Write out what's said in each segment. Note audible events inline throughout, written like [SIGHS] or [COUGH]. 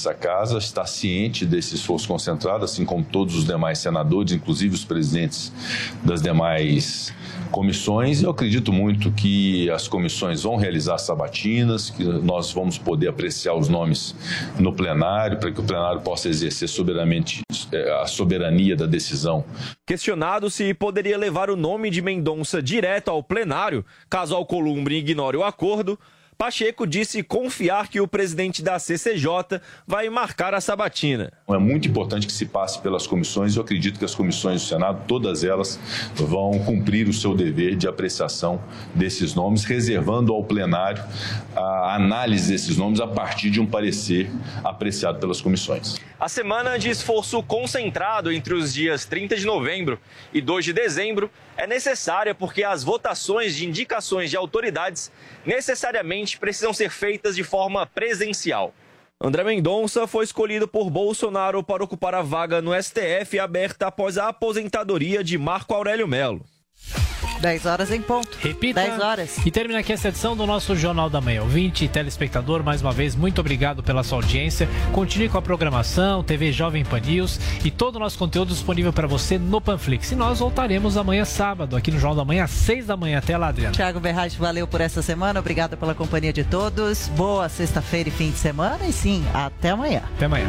Essa casa está ciente desse esforço concentrado, assim como todos os demais senadores, inclusive os presidentes das demais comissões. Eu acredito muito que as comissões vão realizar sabatinas, que nós vamos poder apreciar os nomes no plenário, para que o plenário possa exercer soberanamente a soberania da decisão. Questionado se poderia levar o nome de Mendonça direto ao plenário, caso Alcolumbre ignore o acordo, Pacheco disse confiar que o presidente da CCJ vai marcar a sabatina. É muito importante que se passe pelas comissões. Eu acredito que as comissões do Senado, todas elas, vão cumprir o seu dever de apreciação desses nomes, reservando ao plenário a análise desses nomes a partir de um parecer apreciado pelas comissões. A semana de esforço concentrado entre os dias 30 de novembro e 2 de dezembro é necessária porque as votações de indicações de autoridades necessariamente precisam ser feitas de forma presencial. André Mendonça foi escolhido por Bolsonaro para ocupar a vaga no STF aberta após a aposentadoria de Marco Aurélio Melo. 10 horas em ponto. Repita. 10 horas. E termina aqui essa edição do nosso Jornal da Manhã. Ouvinte e telespectador, mais uma vez, muito obrigado pela sua audiência. Continue com a programação, TV Jovem Pan News e todo o nosso conteúdo disponível para você no Panflix. E nós voltaremos amanhã sábado, aqui no Jornal da Manhã, às 6 da manhã. Até lá, Adriana. Tiago Berrage, valeu por essa semana. Obrigada pela companhia de todos. Boa sexta-feira e fim de semana. E sim, até amanhã. Até amanhã.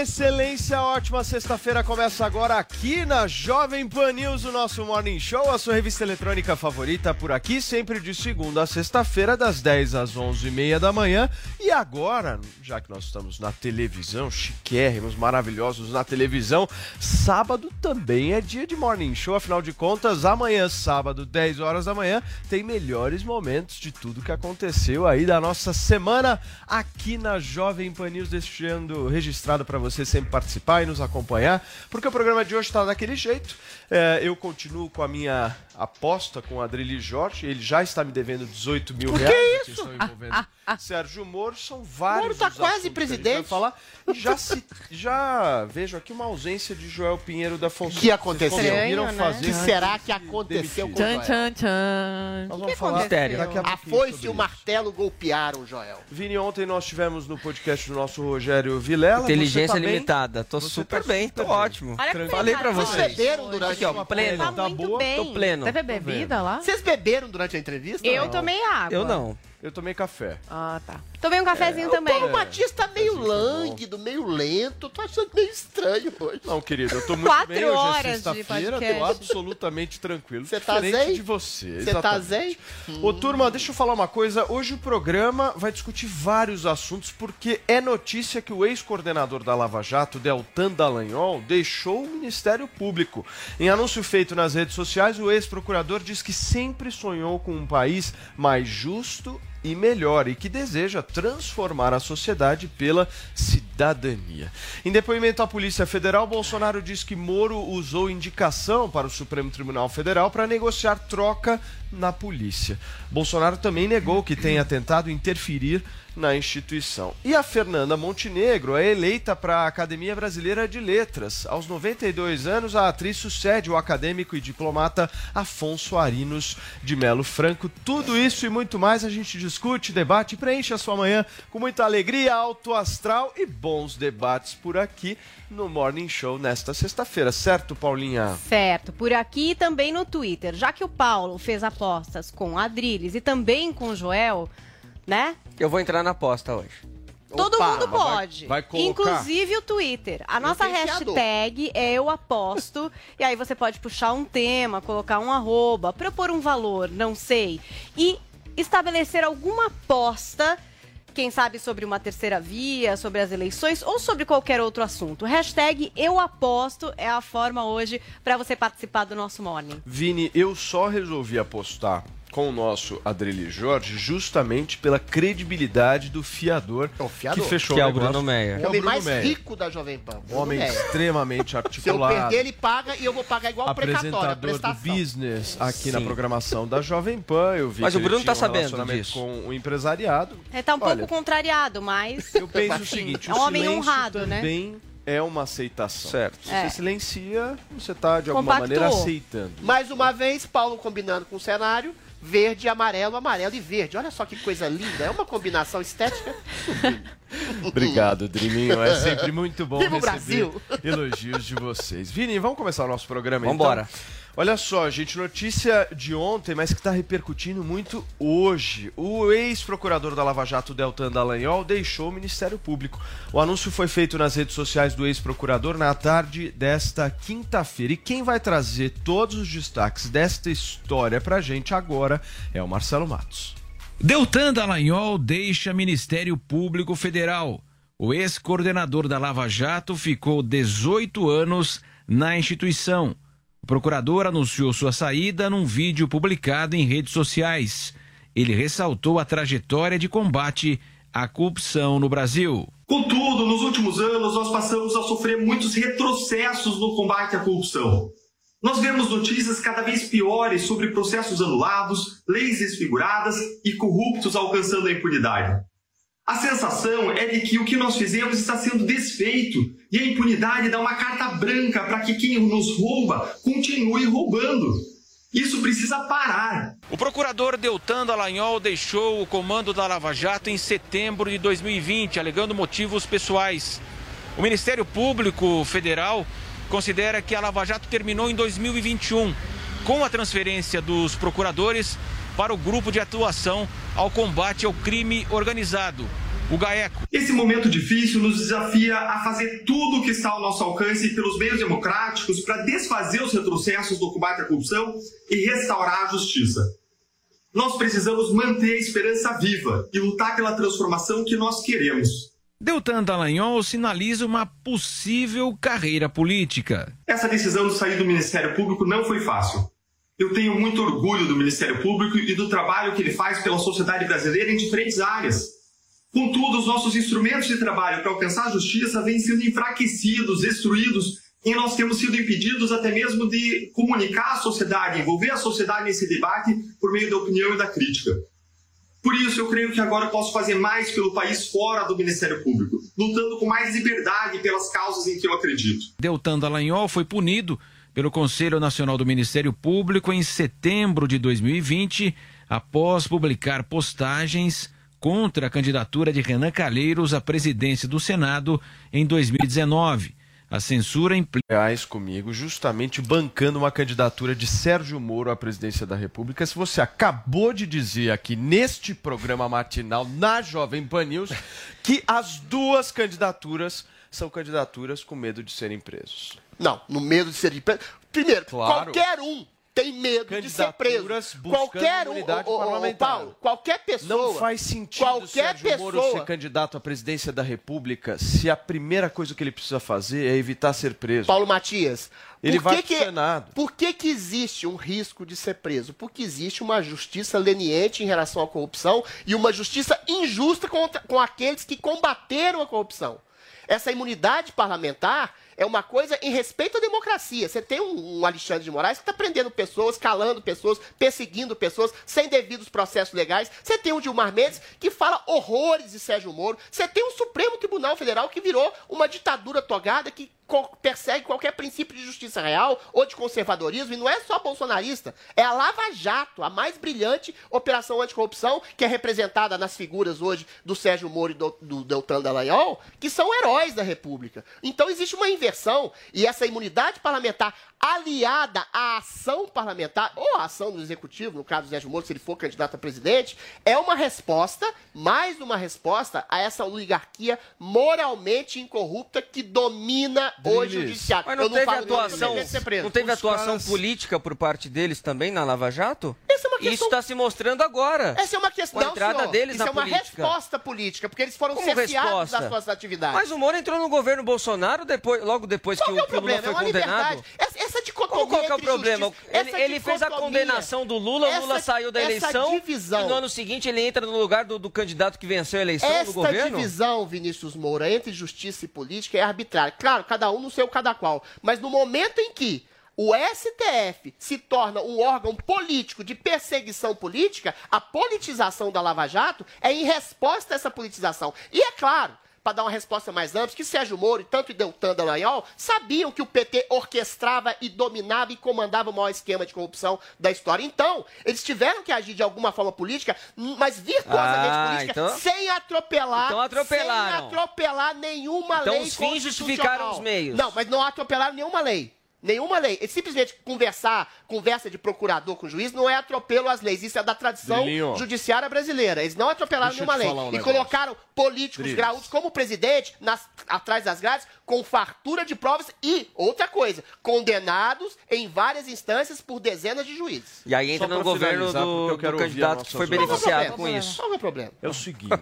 Excelência. Ótima sexta-feira começa agora aqui na Jovem Pan News, o nosso Morning Show, a sua revista eletrônica favorita por aqui, sempre de segunda a sexta-feira, das 10 às 11h30 da manhã. E agora, já que nós estamos na televisão, chiquérrimos, maravilhosos na televisão, sábado também é dia de Morning Show, afinal de contas, amanhã, sábado, 10 horas da manhã, tem melhores momentos de tudo que aconteceu aí da nossa semana aqui na Jovem Pan News, deixando registrado para você sempre participar e nos acompanhar, porque o programa de hoje está daquele jeito. É, eu continuo com a minha aposta com o Adrilho Jorge, ele já está me devendo 18 mil O que reais. é a isso? questão envolvendo Sérgio Moro, são vários. Moro tá os quase que presidente. vai falar. E já, se, já vejo aqui uma ausência de Joel Pinheiro da Fonseca. que aconteceu? Estranho, né? fazer Que será que aconteceu com o Tchan, tchan, tchan. Nós O vamos que falar aconteceu? daqui a A foice e o isso. martelo golpearam o Joel. Vini, ontem nós tivemos no podcast do nosso Rogério Vilela. Inteligência tá limitada. Tô super tá bem, super tô bem. ótimo. Olha Falei pra tá Vocês vocês. beberam durante Aqui, ó, pleno. Tá Tá muito boa? bem. Tô pleno. Teve bebida lá? Vocês beberam durante a entrevista? Eu Não. tomei água. Eu não. Eu tomei café. Ah, tá. Tomei um cafezinho também. O Matias tá meio lânguido, meio lento. Tô achando meio estranho hoje. Não, querido, eu tô muito Quatro bem. Hoje é horas de sexta-feira, podcast. tô absolutamente tranquilo. Você tá diferente zen? de você. Você tá exatamente. Ô, turma, deixa eu falar uma coisa. Hoje o programa vai discutir vários assuntos, porque é notícia que o ex-coordenador da Lava Jato, Deltan Dallagnol, deixou o Ministério Público. Em anúncio feito nas redes sociais, o ex-procurador diz que sempre sonhou com um país mais justo e melhor e que deseja transformar a sociedade pela cidadania. Em depoimento à Polícia Federal, Bolsonaro diz que Moro usou indicação para o Supremo Tribunal Federal para negociar troca na polícia. Bolsonaro também negou que tenha tentado interferir na instituição. E a Fernanda Montenegro é eleita para a Academia Brasileira de Letras. Aos 92 anos, a atriz sucede o acadêmico e diplomata Afonso Arinos de Melo Franco. Tudo isso e muito mais a gente discute, debate e preenche a sua manhã com muita alegria, alto astral e bons debates por aqui no Morning Show nesta sexta-feira, certo, Paulinha? Certo, por aqui e também no Twitter. Já que o Paulo fez apostas com a Adriles e também com o Joel, né? Eu vou entrar na aposta hoje. Todo Opa, mundo vai- pode. vai colocar? Inclusive o Twitter. A nossa hashtag é eu aposto. e aí você pode puxar um tema, colocar um arroba, propor um valor, não sei. E estabelecer alguma aposta. Quem sabe sobre uma terceira via, sobre as eleições ou sobre qualquer outro assunto. Hashtag eu aposto é a forma hoje para você participar do nosso morning. Vini, eu só resolvi apostar com o nosso Adreli Jorge justamente pela credibilidade do fiador, É o fiador. que fechou Que é o negócio. Bruno Meyer. O Que é o homem mais Meyer. rico da Jovem Pan. Um Bruno homem Meyer. extremamente [LAUGHS] Se eu articulado. perder, ele paga e eu vou pagar igual precatório, a apresentador do prestação. business aqui na Sim. programação da Jovem Pan. Eu vi Mas que o Bruno tá tinha um sabendo disso. com o empresáriado. É, tá um Olha, pouco contrariado, mas. Eu penso o seguinte, é um o homem honrado, né? também é uma aceitação. Certo. Se É. você silencia, você está de alguma Compactou. maneira aceitando. Mais uma vez, Paulo combinando com o cenário. Verde, amarelo, amarelo e verde. Olha só que coisa linda. É uma combinação estética. Obrigado, Driminho. É sempre muito bom Viva o receber Brasil! elogios de vocês. Vini, vamos começar o nosso programa Vambora. então? Olha só, gente, notícia de ontem, mas que está repercutindo muito hoje. O ex-procurador da Lava Jato, Deltan Dallagnol, deixou o Ministério Público. O anúncio foi feito nas redes sociais do ex-procurador na tarde desta quinta-feira. E quem vai trazer todos os destaques desta história pra gente agora é o Marcelo Matos. Deltan Dallagnol deixa Ministério Público Federal. O ex-coordenador da Lava Jato ficou 18 anos na instituição. O procurador anunciou sua saída num vídeo publicado em redes sociais. Ele ressaltou a trajetória de combate à corrupção no Brasil. Contudo, nos últimos anos, nós passamos a sofrer muitos retrocessos no combate à corrupção. Nós vemos notícias cada vez piores sobre processos anulados, leis desfiguradas e corruptos alcançando a impunidade. A sensação é de que o que nós fizemos está sendo desfeito e a impunidade dá uma carta branca para que quem nos rouba continue roubando. Isso precisa parar. O procurador Deltan Dallagnol deixou o comando da Lava Jato em setembro de 2020, alegando motivos pessoais. O Ministério Público Federal considera que a Lava Jato terminou em 2021, com a transferência dos procuradores para o grupo de atuação ao combate ao crime organizado, o GAECO. Esse momento difícil nos desafia a fazer tudo o que está ao nosso alcance pelos meios democráticos para desfazer os retrocessos do combate à corrupção e restaurar a justiça. Nós precisamos manter a esperança viva e lutar pela transformação que nós queremos. Deltan Dallagnol sinaliza uma possível carreira política. Essa decisão de sair do Ministério Público não foi fácil. Eu tenho muito orgulho do Ministério Público e do trabalho que ele faz pela sociedade brasileira em diferentes áreas. Contudo, os nossos instrumentos de trabalho para alcançar a justiça vêm sendo enfraquecidos, destruídos, e nós temos sido impedidos até mesmo de comunicar à sociedade, envolver a sociedade nesse debate por meio da opinião e da crítica. Por isso, eu creio que agora eu posso fazer mais pelo país fora do Ministério Público, lutando com mais liberdade pelas causas em que eu acredito. Deltan Dallagnol foi punido pelo Conselho Nacional do Ministério Público em setembro de 2020, após publicar postagens contra a candidatura de Renan Calheiros à presidência do Senado em 2019. A censura implica. Comigo, justamente bancando uma candidatura de Sérgio Moro à presidência da República. Se você acabou de dizer aqui neste programa matinal, na Jovem Pan News, que as duas candidaturas são candidaturas com medo de serem presos. Não, no medo de serem presos. Primeiro, Claro. qualquer um tem medo de ser preso. Qualquer um, parlamentar. Paulo, qualquer pessoa. Não faz sentido qualquer Sérgio Moro pessoa. ser candidato à presidência da República se a primeira coisa que ele precisa fazer é evitar ser preso. Paulo Matias. Ele por vai que- Senado. Por que, que existe um risco de ser preso? Porque existe uma justiça leniente em relação à corrupção e uma justiça injusta contra, com aqueles que combateram a corrupção. Essa imunidade parlamentar é uma coisa em respeito à democracia. Você tem um, um Alexandre de Moraes que está prendendo pessoas, calando pessoas, perseguindo pessoas sem devidos processos legais. Você tem o Gilmar Mendes que fala horrores de Sérgio Moro. Você tem o Supremo Tribunal Federal que virou uma ditadura togada que persegue qualquer princípio de justiça real ou de conservadorismo, e não é só bolsonarista, é a Lava Jato, a mais brilhante operação anticorrupção, que é representada nas figuras hoje do Sérgio Moro e do, do Deltan Dallagnol, que são heróis da República. Então existe uma inversão, e essa imunidade parlamentar aliada à ação parlamentar, ou à ação do executivo, no caso do Sérgio Moro, se ele for candidato a presidente, é uma resposta, mais uma resposta, a essa oligarquia moralmente incorrupta que domina o judiciário. Mas não Eu teve falo atuação, não teve Os atuação caras- política por parte deles também na Lava Jato? Essa é uma Isso questão- está se mostrando agora. Essa é uma questão, Com a entrada senhor. deles Isso na é uma política. resposta política, porque eles foram Como cerceados das suas atividades. Mas o Moro entrou no governo Bolsonaro depois, logo depois que, Qual que é o, o que o Lula foi É uma condenado. Essa, essa dicotomia qual que é o problema? Ele, essa ele fez a condenação do Lula, o Lula essa- saiu da essa eleição divisão. e no ano seguinte ele entra no lugar do, do candidato que venceu a eleição no Esta governo? divisão, Vinícius Moura, entre justiça e política é arbitrária. Claro, cada um no seu cada qual. Mas no momento em que o STF se torna um órgão político de perseguição política, a politização da Lava Jato é em resposta a essa politização. E é claro, para dar uma resposta mais ampla, que Sérgio Moro e tanto Deltan Dallagnol sabiam que o PT orquestrava e dominava e comandava o maior esquema de corrupção da história. Então, eles tiveram que agir de alguma forma política, mas virtuosamente Ah, política, então- sem atropelar, Então atropelaram. sem atropelar nenhuma Então lei os fins justificaram os meios. Não, mas não atropelaram nenhuma lei. Nenhuma lei. Eles simplesmente conversar, conversa de procurador com juiz, não é atropelo às leis. Isso é da tradição judiciária brasileira. Eles não atropelaram Deixa nenhuma lei. um e negócio. colocaram políticos graúdos como presidente nas- atrás das grades, com fartura de provas e, outra coisa, condenados em várias instâncias por dezenas de juízes. E aí entra Só no governo do, eu do candidato que foi opinião. beneficiado com é isso. Qual é o problema? É o seguinte.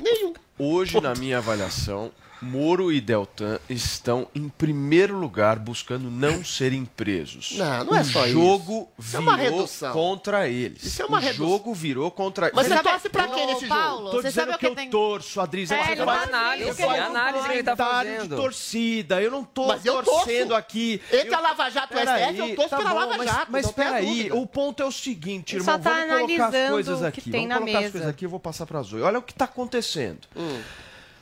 Nenhum. Hoje, na minha avaliação, Moro e Deltan estão em primeiro lugar buscando não serem presos. Não, não é o só isso. jogo Isso é uma virou redução. contra eles. Isso é uma o redução. jogo virou contra Mas eles. você torce pra quem nesse Paulo, jogo? Tô você dizendo sabe o que, eu tem- torço, Adriz. É, você ele faz- tá análise, é análise que ele tá fazendo. de torcida. Eu não tô Mas torcendo torço. aqui. Entre Eu- a Lava Jato e o STF, eu torço tá pela bom, Lava mas, Jato, Mas peraí, o ponto é o seguinte, irmão. só tá vamos colocar as analisando coisas o aqui. que tem vamos na colocar as mesa. coisas aqui, eu vou passar pra Zoe. Olha o que tá acontecendo.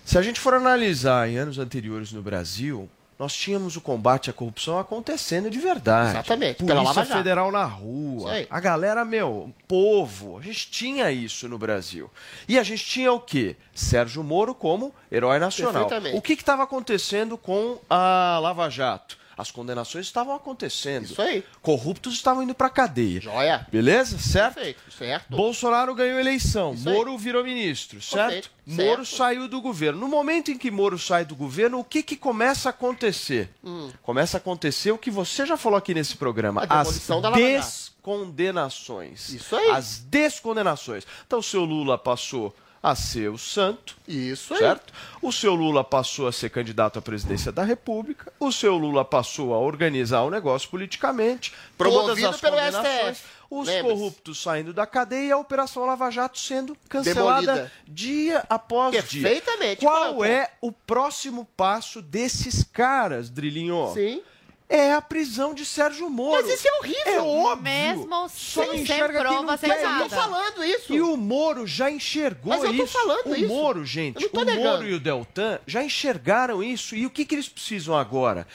Se a gente for analisar em anos anteriores no Brasil, nós tínhamos o combate à corrupção acontecendo de verdade. Exatamente, pela Polícia Lava Jato. Federal na rua. A galera, meu, povo. A gente tinha isso no Brasil. E a gente tinha o quê? Sérgio Moro como herói nacional. O que estava acontecendo com a Lava Jato? As condenações estavam acontecendo. Isso aí. Corruptos estavam indo pra cadeia. Joia. Beleza? Certo? Perfeito, certo. Bolsonaro ganhou eleição, Isso aí. Moro virou ministro, certo? Perfeito, Moro certo. saiu do governo. No momento em que Moro sai do governo, o que, que começa a acontecer? Hum. Começa a acontecer o que você já falou aqui nesse programa: A as da descondenações. Isso aí. As descondenações. Então, o seu Lula passou a ser o santo. Isso aí. Certo? O seu Lula passou a ser candidato à presidência da República. O seu Lula passou a organizar o negócio politicamente. Promovido todas as pelo. STF. Os corruptos saindo da cadeia e a Operação Lava Jato sendo cancelada Demolida. dia após dia. Perfeitamente. Qual é o próximo passo desses caras, Drilinho? Sim. É a prisão de Sérgio Moro. Mas isso é horrível. É óbvio. Mesmo Só sem enxerga ser quem prova não quer. Mas eu tô falando isso. E o Moro já enxergou Mas eu tô isso. falando o isso. Moro, Eu gente, o negando. Moro e o Deltan já enxergaram isso. E o que, que eles precisam agora?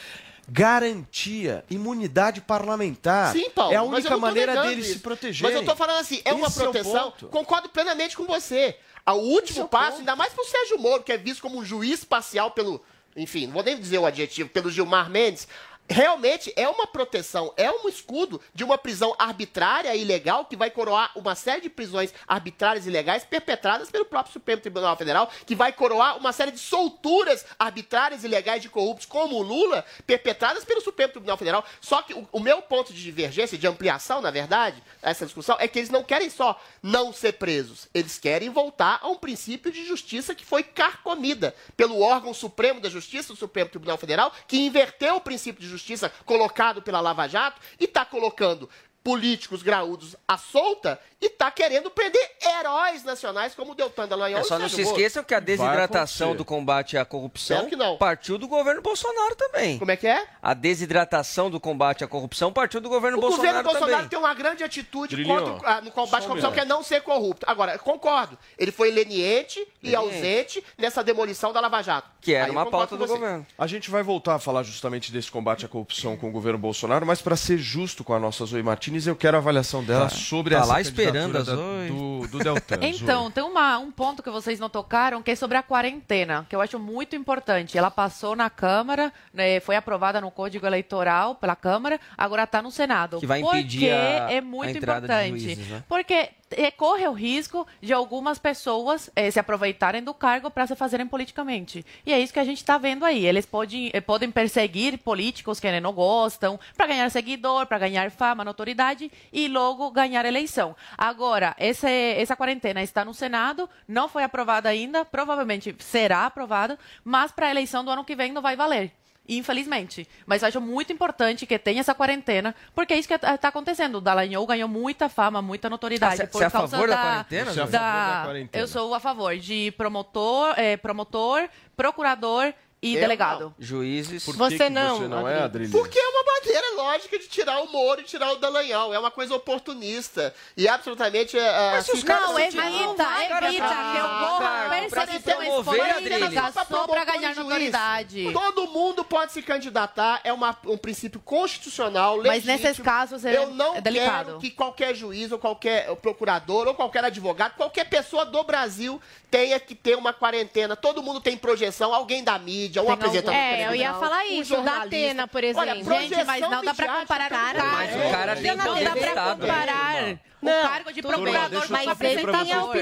Garantia, imunidade parlamentar. Sim, Paulo. É a única maneira deles isso. se protegerem. Mas eu tô falando assim, é uma Esse é o proteção. ponto. concordo plenamente com você. O último Esse é o passo, ponto. ainda mais pro Sérgio Moro, que é visto como um juiz parcial pelo, enfim, não vou nem dizer o adjetivo, pelo Gilmar Mendes, realmente é uma proteção, é um escudo de uma prisão arbitrária e ilegal que vai coroar uma série de prisões arbitrárias e ilegais perpetradas pelo próprio Supremo Tribunal Federal, que vai coroar uma série de solturas arbitrárias e ilegais de corruptos como o Lula, perpetradas pelo Supremo Tribunal Federal. Só que o, o meu ponto de divergência, de ampliação, na verdade, essa discussão, é que eles não querem só não ser presos, eles querem voltar a um princípio de justiça que foi carcomida pelo órgão supremo da justiça, o Supremo Tribunal Federal, que inverteu o princípio de justiça colocado pela Lava Jato e está colocando políticos graúdos à solta e está querendo prender heróis nacionais como o Deltan Dallagnol. É, só não se esqueçam que a desidratação do combate à corrupção que partiu do governo Bolsonaro também. Como é que é? A desidratação do combate à corrupção partiu do governo O Bolsonaro governo Bolsonaro também. tem uma grande atitude contra, o- ah, no combate à corrupção, que é não ser corrupto. Agora, concordo, ele foi leniente e Leniente. ausente nessa demolição da Lava Jato. Aí eu concordo com você. A gente vai voltar a falar justamente desse combate à corrupção com o governo Bolsonaro, mas para ser justo com a nossa Zoe Martinez, eu quero a avaliação dela Tá. sobre Tá essa lá esperando candidatura a da- do, do Deltan. [LAUGHS] Então, tem uma, um ponto que vocês não tocaram, que é sobre a quarentena, que eu acho muito importante. Ela passou na Câmara, né, foi aprovada no Código Eleitoral pela Câmara, agora está no Senado. Que vai Por impedir que a- é a muito de importante. juízes, né? Porque eh, corre o risco de algumas pessoas eh, se aproveitarem do cargo para se fazerem politicamente. E é isso que a gente está vendo aí. Eles podem, eh, podem perseguir políticos que não gostam para ganhar seguidor, para ganhar fama, notoriedade e logo ganhar eleição. Agora, esse, essa quarentena está no Senado, não foi aprovada ainda, provavelmente será aprovada, mas para a eleição do ano que vem não vai valer. Infelizmente. Mas eu acho muito importante que tenha essa quarentena, porque é isso que está acontecendo. O Dallagnol ganhou muita fama, muita notoriedade. Ah, por cê é a causa favor da quarentena, Da, Você é a favor da quarentena? Eu sou a favor de promotor, eh, promotor procurador e Eu delegado. Juízes. Por que que você não é, Adriles? Porque é uma maneira lógica de tirar o Moro e tirar o Dallagnol. É uma coisa oportunista. E absolutamente... é, Mas se os assim, caras não, se evita, evita que eu corra perseguições políticas só para ganhar notoriedade. Todo mundo pode se candidatar, é uma- um princípio constitucional, Mas legítimo. nesses casos é- Eu não é delicado. quero que qualquer juiz ou qualquer procurador ou qualquer advogado, qualquer pessoa do Brasil tenha que ter uma quarentena. Todo mundo tem projeção, alguém da mídia, um Tem apresentador algum- de É, eu ia falar isso, da. Atena, por Olha, exemplo. Gente, mas não dá pra comparar com o cara. Mas o cara tem não dá pra Estado, comparar né, o Não, cargo de procurador eu com só a por favor,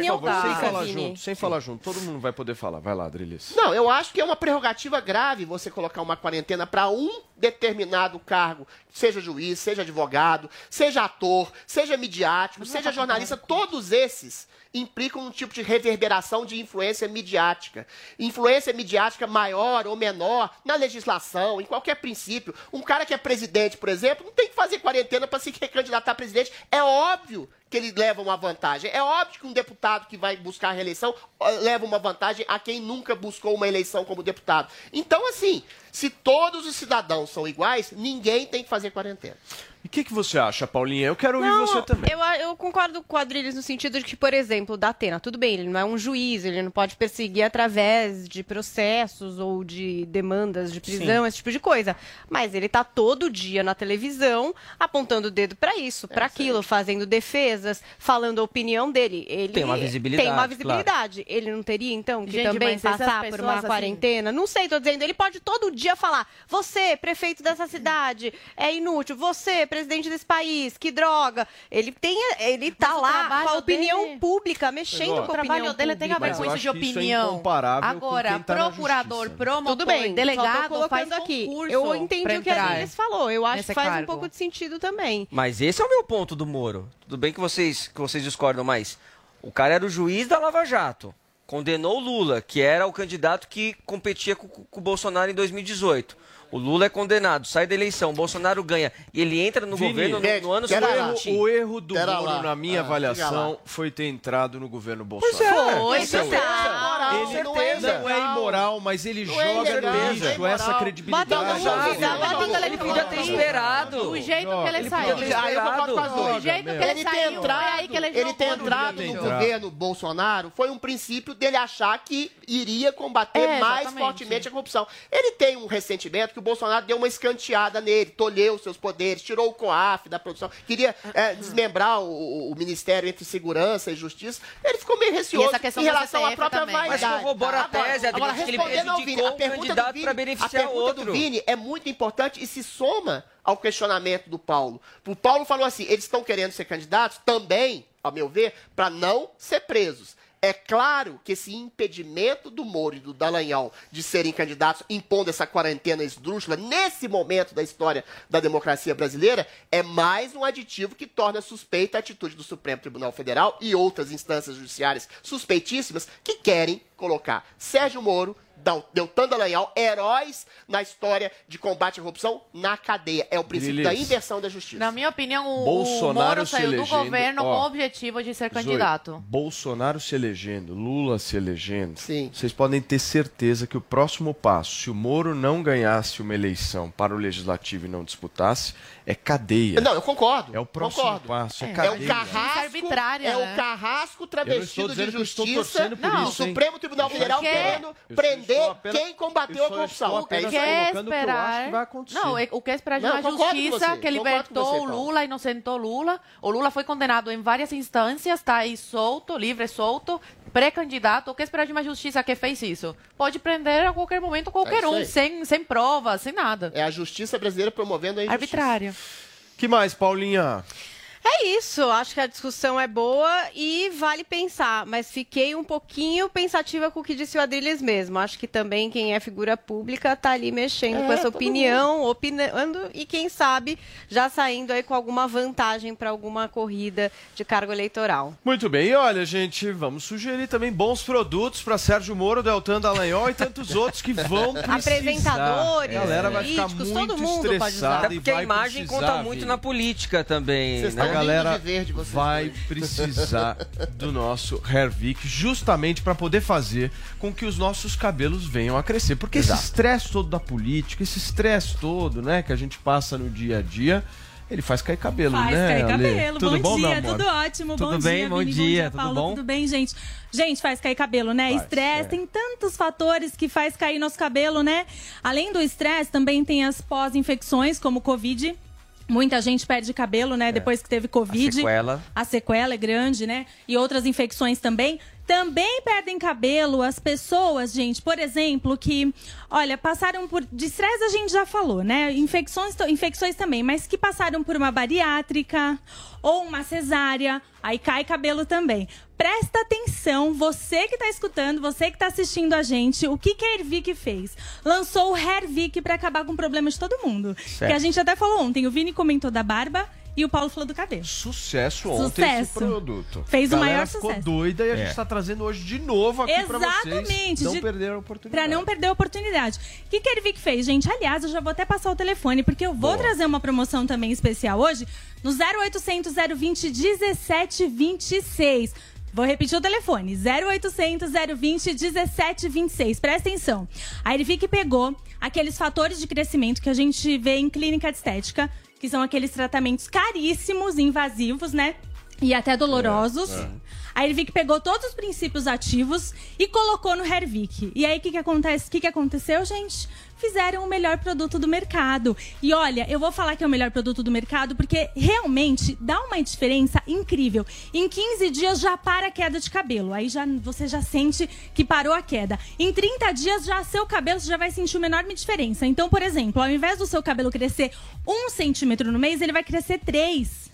Sem Tá, falar Vini. junto, sem falar junto. Todo mundo vai poder falar. Vai lá, Adriles. Não, eu acho que é uma prerrogativa grave você colocar uma quarentena para um determinado cargo, seja juiz, seja advogado, seja ator, seja midiático, seja jornalista, todos esses implicam um tipo de reverberação de influência midiática. Influência midiática maior ou menor na legislação, em qualquer princípio. Um cara que é presidente, por exemplo, não tem que fazer quarentena para se recandidatar a presidente. É óbvio que ele leva uma vantagem. É óbvio que um deputado que vai buscar a reeleição leva uma vantagem a quem nunca buscou uma eleição como deputado. Então, assim, se todos os cidadãos são iguais, ninguém tem que fazer quarentena. E o que, que você acha, Paulinha? Eu quero ouvir Não, você também. Eu, eu concordo com o Adriles no sentido de que, por exemplo, o da Atena, tudo bem, ele não é um juiz, ele não pode perseguir através de processos ou de demandas de prisão, Sim. esse tipo de coisa. Mas ele tá todo dia na televisão apontando o dedo pra isso, pra aquilo, fazendo defesas, falando a opinião dele. Ele Tem uma visibilidade, Tem uma visibilidade. Ele não teria, então, que Gente, também passar por uma assim- quarentena? Não sei, tô dizendo. Ele pode todo dia falar: você, prefeito dessa cidade, é inútil. Você, presidente desse país, que droga. Ele tem, ele tá lá com a opinião dele- pública, mexendo Mas, ó, com a O trabalho opinião dele tem a ver com isso de que isso é opinião. Agora, quem tá procurador, promotor, Tudo bem, delegado só tô colocando faz aqui. Eu entendi o que a Inês falou. Eu acho que faz um cargo. pouco de sentido também. Mas esse é o meu ponto do Moro. Tudo bem que vocês, que vocês discordam, mas o cara era o juiz da Lava Jato. Condenou o Lula, que era o candidato que competia com, com o Bolsonaro em 2018. O Lula é condenado, sai da eleição, o Bolsonaro ganha e ele entra no Vini, governo no, no ano o erro, seguinte. o erro do Pera Moro, lá. na minha Ah, avaliação, foi ter entrado no governo Pois Bolsonaro. é, Foi, Esse é o certeza. Ele certeza. não é imoral, mas ele Não é joga é lixo essa credibilidade. Já, bota no ele podia ter esperado. Do jeito que ele Ele saiu. Ah. Do jeito que ele, saiu, entrado, é aí que ele, ele ter entrado no governo Bolsonaro foi um princípio dele achar que iria combater É, mais fortemente a corrupção. Ele tem um ressentimento que o Bolsonaro deu uma escanteada nele, tolheu seus poderes, tirou o COAF da produção, queria é, desmembrar o, o Ministério entre Segurança e Justiça. Ele ficou meio E receoso em relação à própria também. vaidade. verdade. corrobora a Agora- tese, agora, Adriano, que ele respondendo ao Vini, prejudicou a um pergunta candidato do Vini, pra beneficiar a pergunta outro. do Vini é muito importante e se soma ao questionamento do Paulo. O Paulo falou assim: eles estão querendo ser candidatos também, ao meu ver, para não ser presos. É claro que esse impedimento do Moro e do Dallagnol de serem candidatos, impondo essa quarentena esdrúxula, nesse momento da história da democracia brasileira, é mais um aditivo que torna suspeita a atitude do Supremo Tribunal Federal e outras instâncias judiciárias suspeitíssimas que querem colocar Sérgio Moro, Deltan Dallagnol, heróis na história de combate à corrupção, na cadeia. É o princípio da inversão da justiça. Na minha opinião, o, o Bolsonaro Moro se saiu do elegendo, governo ó. com o objetivo de ser Zoe, candidato. Bolsonaro se elegendo, Lula se elegendo. Vocês podem ter certeza que o próximo passo, se o Moro não ganhasse uma eleição para o legislativo e não disputasse, é cadeia. Não, eu concordo. É o próximo concordo. passo, é, É, cadeia. o carrasco, arbitrária, é né? o carrasco Eu travestido não estou de justiça torcendo por do isso, hein? Supremo Tribunal Federal querendo prender apenas- quem combateu eu a corrupção. É o que eu acho esperar. que vai acontecer. Não, é- o que é esperar de Não, uma justiça que libertou você, o. Lula, inocentou Lula. O Lula foi condenado em várias instâncias, está aí solto, livre, solto, pré-candidato. O que esperar de uma justiça que fez isso? Pode prender a qualquer momento qualquer É um, sem, sem provas, sem nada. É a justiça brasileira promovendo a injustiça. Arbitrária. que mais, Paulinha? É isso, acho que a discussão é boa e vale pensar, mas fiquei um pouquinho pensativa com o que disse o Adriles mesmo. Acho que também quem é figura pública tá ali mexendo É, com essa opinião, opinando e quem sabe já saindo aí com alguma vantagem para alguma corrida de cargo eleitoral. Muito bem, e olha, gente, vamos sugerir também bons produtos para Sérgio Moro, Deltan Dallagnol e tantos outros que vão [LAUGHS] precisar. Apresentadores, A galera vai ficar políticos, muito todo mundo pode usar. Até porque a imagem conta muito na política também, Vocês né? A galera de verde, vocês vai dois. precisar [LAUGHS] do nosso Hervik justamente para poder fazer com que os nossos cabelos venham a crescer. Porque Exato. esse estresse todo da política, esse estresse todo, né, que a gente passa no dia a dia, ele faz cair cabelo, Faz né? cair Ale? cabelo. Tudo bom, meu dia, amor? tudo ótimo. Tudo bom bem? dia, Bom Vini. dia, bom tudo Paulo. bom? Tudo bem, gente? Gente, faz cair cabelo, né? Faz, estresse, é. tem tantos fatores que faz cair nosso cabelo, né? Além do estresse, também tem as pós-infecções, como Covid. Muita gente perde cabelo, né? Depois que teve Covid. sequela. A sequela é grande, né? E outras infecções também. Também perdem cabelo as pessoas, gente, por exemplo, que, olha, passaram por. De estresse a gente já falou, né? Infecções, infecções também, mas que passaram por uma bariátrica ou uma cesárea, aí cai cabelo também. Presta atenção, você que tá escutando, você que tá assistindo a gente, o que, que a Hervic fez? Lançou o Hervic para acabar com o problema de todo mundo. Que a gente até falou ontem, o Vini comentou da barba e o Paulo falou do cabelo. Sucesso ontem esse Sucesso. produto. Fez o galera maior ficou sucesso. doida e a gente É. está trazendo hoje de novo aqui para vocês. Exatamente. Não de- perder a oportunidade. Pra não perder a oportunidade. O que, que a Ervic fez, gente? Aliás, eu já vou até passar o telefone, porque eu vou Boa. trazer uma promoção também especial hoje no 0800 020 1726. Vou repetir o telefone: 0800 020 1726. Presta atenção. A Ervic pegou aqueles fatores de crescimento que a gente vê em clínica de estética, que são aqueles tratamentos caríssimos, invasivos, né? E até dolorosos. A Hervik pegou todos os princípios ativos e colocou no Hervik. E aí, o que, que acontece? O que, que aconteceu, gente? Fizeram o melhor produto do mercado. E olha, eu vou falar que é o melhor produto do mercado porque realmente dá uma diferença incrível. Em 15 dias já para a queda de cabelo. Aí já você já sente que parou a queda. Em 30 dias já seu cabelo já vai sentir uma enorme diferença. Então, por exemplo, ao invés do seu cabelo crescer um centímetro no mês, ele vai crescer três.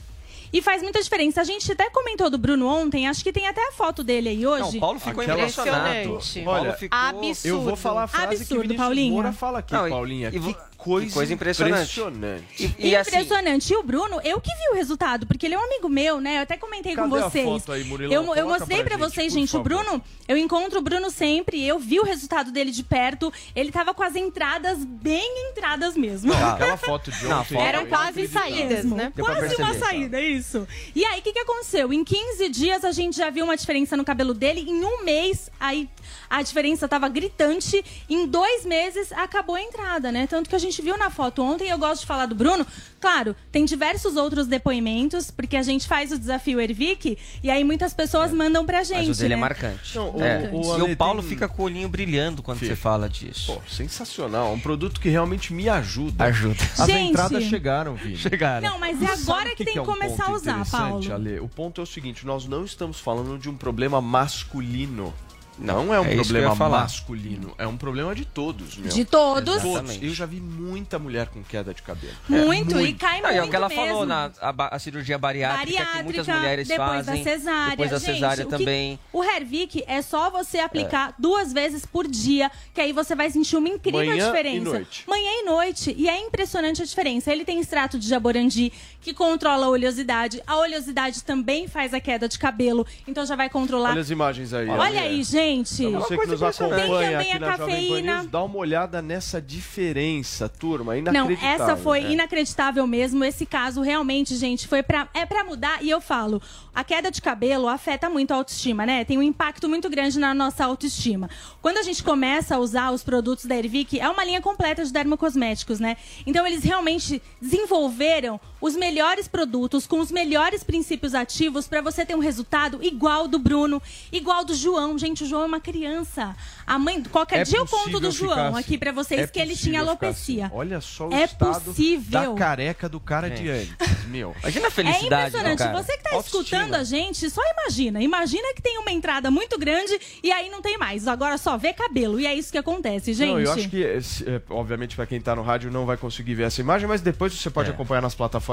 E faz muita diferença. A gente até comentou do Bruno ontem, acho que tem até a foto dele aí hoje. Não, o Paulo ficou Aquela impressionado. Impressionante. Paulo Olha, ficou... Absurdo. Eu vou falar a frase que Absurdo, Vinícius Paulinha. Moura fala aqui, Não, e- Paulinha. e que coisa, que coisa impressionante. impressionante. E, e assim, Impressionante. E o Bruno, eu que vi o resultado, porque ele é um amigo meu, né? Eu até comentei com Cadê a vocês. foto aí, eu, eu mostrei pra pra gente, vocês, gente, o favor. Bruno, eu encontro o Bruno sempre, eu vi o resultado dele de perto. Ele tava com as entradas bem entradas mesmo. Não, [LAUGHS] aquela foto de Não, ontem. foto- é Eram quase inacreditável. saídas, né? Quase uma perceber. saída, é isso. E aí, o que, que aconteceu? Em 15 dias a gente já viu uma diferença no cabelo dele. Em um mês, aí a diferença tava gritante. Em dois meses acabou a entrada, né? Tanto que a gente viu na foto ontem. Eu gosto de falar do Bruno. Claro, tem diversos outros depoimentos, porque a gente faz o desafio Ervic e aí muitas pessoas mandam pra gente. mas o dele né? é marcante. Não, o- É. o e Ale o Paulo tem- fica com o olhinho brilhando quando Fica. você fala disso. Pô, sensacional. Um produto que realmente me ajuda. Ajuda. As Gente. entradas chegaram, Vini. Chegaram. Não, mas é agora o que, tem que é um começar ponto a usar, interessante, Paulo. Ale? O ponto é o seguinte: nós não estamos falando de um problema masculino. Não é um É problema masculino, é um problema de todos, meu. De todos. Exatamente. Eu já vi muita mulher com queda de cabelo. Muito, e cai Não, e é o muito que ela mesmo. falou na a, a cirurgia bariátrica, que muitas Bariátrica, mulheres depois fazem. da cesárea. Depois da Gente, cesárea o que- também. O Hervik é só você aplicar duas vezes por dia, que aí você vai sentir uma incrível Manhã e diferença. noite. Manhã e noite. E é impressionante a diferença. Ele tem extrato de jaborandi, que controla a oleosidade. A oleosidade também faz a queda de cabelo, então já vai controlar. Olha as imagens aí. Olha aí, gente. Pra você que nos acompanha aqui na Jovem Pan. News, dá uma olhada nessa diferença, turma. Não, Inacreditável. essa foi né? inacreditável mesmo. Esse caso realmente, gente, foi pra, é pra mudar. E eu falo, a queda de cabelo afeta muito a autoestima, né? Tem um impacto muito grande na nossa autoestima. Quando a gente começa a usar os produtos da Ervic, é uma linha completa de dermocosméticos, né? Então eles realmente desenvolveram os melhores produtos com os melhores princípios ativos para você ter um resultado igual do Bruno, igual do João. Gente, o João é uma criança. A mãe, qualquer É dia eu conto do João assim. aqui para vocês É que ele tinha alopecia. assim. Olha só o É estado possível. da careca do cara de É. antes, meu. Imagina a É felicidade, impressionante. né, cara? Você que tá Autoestima. escutando a gente, só imagina. Imagina que tem uma entrada muito grande e aí não tem mais. Agora só vê cabelo. E é isso que acontece, gente. Não, eu acho que, esse, é, obviamente, para quem tá no rádio não vai conseguir ver essa imagem, mas depois você É. pode acompanhar nas plataformas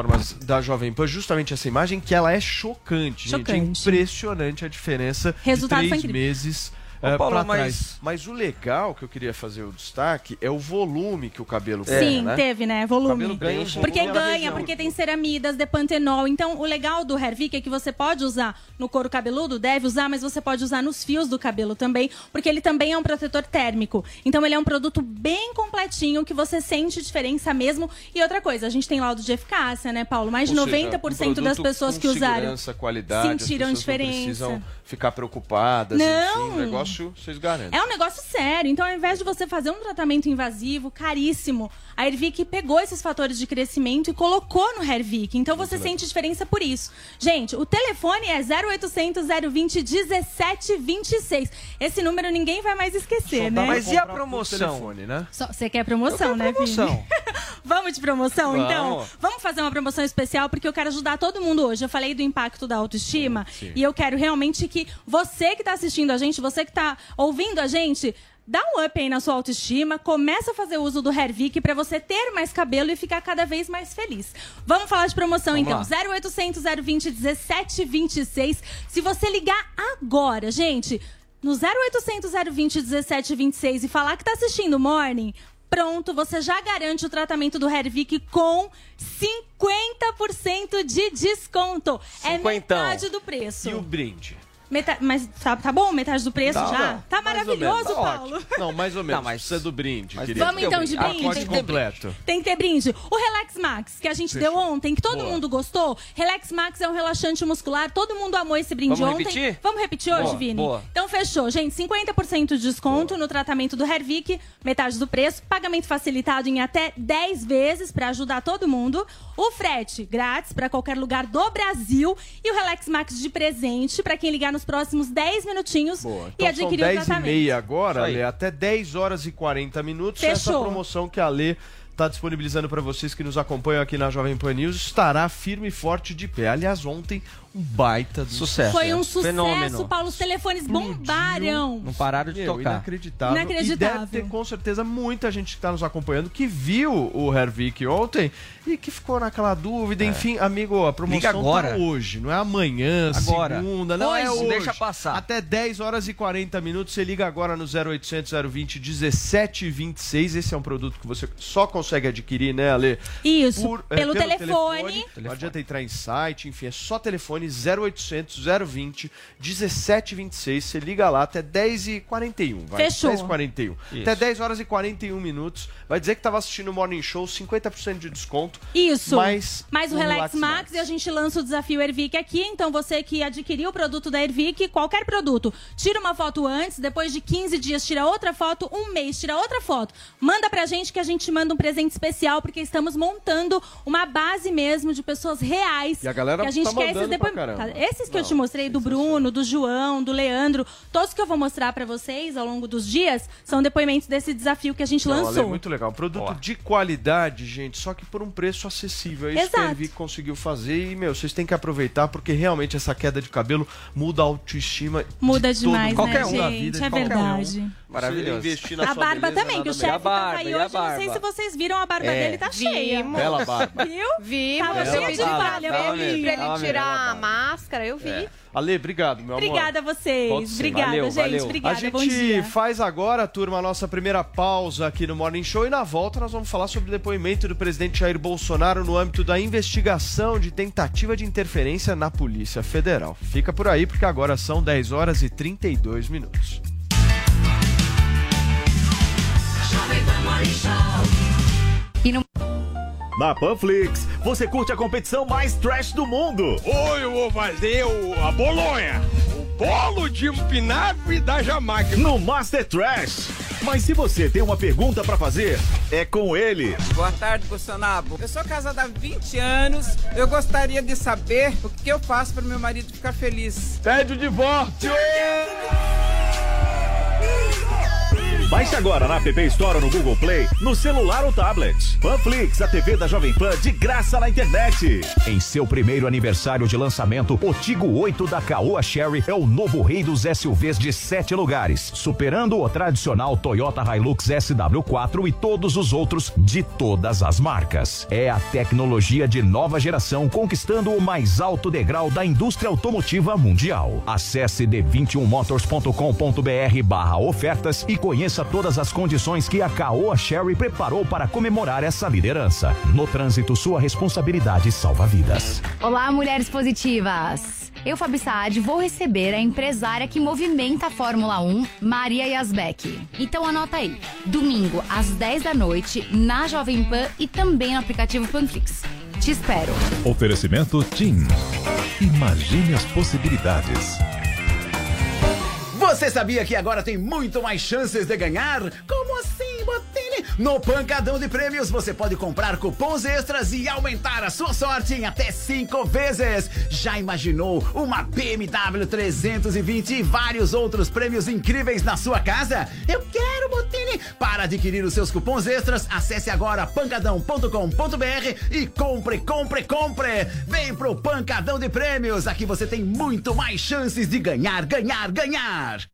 da Jovem Pan justamente essa imagem que ela é chocante, gente. É Chocante. impressionante a diferença Resultado de três meses. Ô, eh, Paulo, pra mas- trás. Mas o legal que eu queria fazer o destaque é o volume que o cabelo Sim, ganha, né? teve, né? O Volume. cabelo ganha um volume Porque ganha, porque tem ceramidas, depantenol. Então, o legal do Hervik é que você pode usar no couro cabeludo, deve usar, mas você pode usar nos fios do cabelo também, porque ele também é um protetor térmico. Então, ele é um produto bem completinho, que você sente diferença mesmo. E outra coisa, a gente tem laudo de eficácia, né, Paulo? Mais de Ou seja, 90% um das pessoas com que usaram qualidade, sentiram as diferença. Não precisam ficar preocupadas. Não. Enfim, o negócio vocês garantem. É um negócio sério. Então, ao invés de você fazer um tratamento invasivo, caríssimo, a Hervik pegou esses fatores de crescimento e colocou no Hervik. Então, você sente diferença por isso. Gente, o telefone é 0800 020 1726. Esse número ninguém vai mais esquecer, né? Mas e a promoção? Telefone, né? Só- Você quer promoção, Eu quero né, promoção. Vini? [LAUGHS] Vamos de promoção, Vamos. então? Vamos fazer uma promoção especial, porque eu quero ajudar todo mundo hoje. Eu falei do impacto da autoestima Sim. e eu quero realmente que você que está assistindo a gente, você que está ouvindo a gente, dá um up aí na sua autoestima, começa a fazer uso do Hervik para você ter mais cabelo e ficar cada vez mais feliz. Vamos falar de promoção, Vamos então. lá. 0800 020 1726. Se você ligar agora, gente, no 0800 020 1726 e falar que tá assistindo Morning, pronto, você já garante o tratamento do Hervik com 50% de desconto. É Cinquentão. metade do preço. E o brinde? Meta- Mas tá, tá bom metade do preço Não, já? não, tá ou maravilhoso, tá Paulo. ótimo. Não, mais ou menos. Precisa do brinde, querido. Vamos então de brinde? Pacote Tem que ter completo. Tem que ter brinde. O Relax Max, que a gente Fechou. deu ontem, que todo Boa. mundo gostou. Relax Max é um relaxante muscular. Todo mundo amou esse brinde Vamos ontem. repetir? Vamos repetir hoje, Boa, Vini? boa. Então fechou, gente. 50% de desconto no tratamento do Hervik, metade do preço. Pagamento facilitado em até 10 vezes para ajudar todo mundo. O frete grátis para qualquer lugar do Brasil. E o Relax Max de presente para quem ligar nos próximos 10 minutinhos Boa. e Então são adquirir o 10 e tratamento. meia agora, até 10 horas e 40 minutos. Essa Fechou. promoção que a Ale está disponibilizando para vocês que nos acompanham aqui na Jovem Pan News estará firme e forte de pé. Aliás, ontem baita do Sucesso. Foi um sucesso, Fenômeno. Paulo. Os telefones bombaram. Não pararam de Meu, tocar. Inacreditável. Inacreditável. E deve ter com certeza muita gente que está nos acompanhando que viu o Hervik ontem e que ficou naquela dúvida. Enfim, amigo, a promoção Liga agora. tá hoje, não é amanhã, Agora. segunda, não é Hoje, hoje. deixa passar. Até 10 horas e 40 minutos, você liga agora no 0800 020 1726. Esse é um produto que você só consegue adquirir, né, Ale? Isso, Por- é, pelo telefone. Não adianta entrar em site, enfim, é só telefone 0800 020 1726. Você liga lá até 10h41. Vai, Fechou. 10h41. Isso. Até 10 horas e 41 minutos. Vai dizer que estava assistindo o Morning Show, 50% de desconto. Isso. Mais, Mais o Relax Max, e a gente lança o desafio Ervic aqui. Então você que adquiriu o produto da Ervic, qualquer produto, tira uma foto antes, depois de 15 dias tira outra foto, um mês tira outra foto. Manda pra gente que a gente manda um presente especial, porque estamos montando uma base mesmo de pessoas reais. E a galera que a gente tá quer esses cá caramba. Tá? Esses que eu te mostrei, do Bruno, do João, do Leandro, todos que eu vou mostrar pra vocês ao longo dos dias, são depoimentos desse desafio que a gente Não, Ale, lançou. muito legal. Produto de qualidade, gente, só que por um preço acessível. É isso que a Exato. Envy conseguiu fazer e, meu, vocês têm que aproveitar porque realmente essa queda de cabelo muda a autoestima Muda de demais, todo, né, qualquer um da gente? vida de É qualquer um. Maravilhoso. Investir na A sua barba beleza, também, que o chefe tá aí hoje. Não sei se vocês viram, a barba É. dele tá cheia. Vimos. Bela barba. Viu? Vimos. Tava eu cheia de falha, ele, Paulinho. pra ele tirar a máscara, eu vi. É. Ale, obrigado, meu amor. Obrigada a vocês. Obrigada, Valeu, gente. valeu. Obrigada, A bom gente dia. faz agora, turma, a nossa primeira pausa aqui no Morning Show e na volta nós vamos falar sobre o depoimento do presidente Jair Bolsonaro no âmbito da investigação de tentativa de interferência na Polícia Federal. Fica por aí porque agora são 10 horas e 32 minutos. Na Panflix, você curte a competição mais trash do mundo. Hoje eu vou fazer o, a bolonha. O bolo de espinafre da Jamaica. No Master Trash. Mas se você tem uma pergunta pra fazer, é com ele. Boa tarde, Bolsonaro. Eu sou casada há 20 anos. Eu gostaria de saber o que eu faço para meu marido ficar feliz. Pede o divórcio. Baixe agora na App Store ou no Google Play, no celular ou tablet. Panflix, a TV da Jovem Pan de graça na internet. Em seu primeiro aniversário de lançamento, o Tigo 8 da Caoa Sherry é o novo rei dos SUVs de sete lugares, superando o tradicional Toyota Hilux SW4 e todos os outros de todas as marcas. É a tecnologia de nova geração conquistando o mais alto degrau da indústria automotiva mundial. Acesse d21motors.com.br barra ofertas e conheça todas as condições que a Caoa Sherry preparou para comemorar essa liderança. No trânsito, sua responsabilidade salva vidas. Olá, mulheres positivas! Eu, Fabi Saad, vou receber a empresária que movimenta a Fórmula 1, Maria Yasbeck. Então anota aí, domingo às 10 da noite, na Jovem Pan e também no aplicativo Panflix. Te espero! Oferecimento TIM. Imagine as possibilidades. Você sabia que agora tem muito mais chances de ganhar? Como assim, No Pancadão de Prêmios você pode comprar cupons extras e aumentar a sua sorte em até cinco vezes. Já imaginou uma BMW 320 e vários outros prêmios incríveis na sua casa? Eu quero, Botini! Para adquirir os seus cupons extras, acesse agora pancadão.com.br e compre, compre, compre! Vem pro Pancadão de Prêmios, aqui você tem muito mais chances de ganhar, ganhar, ganhar!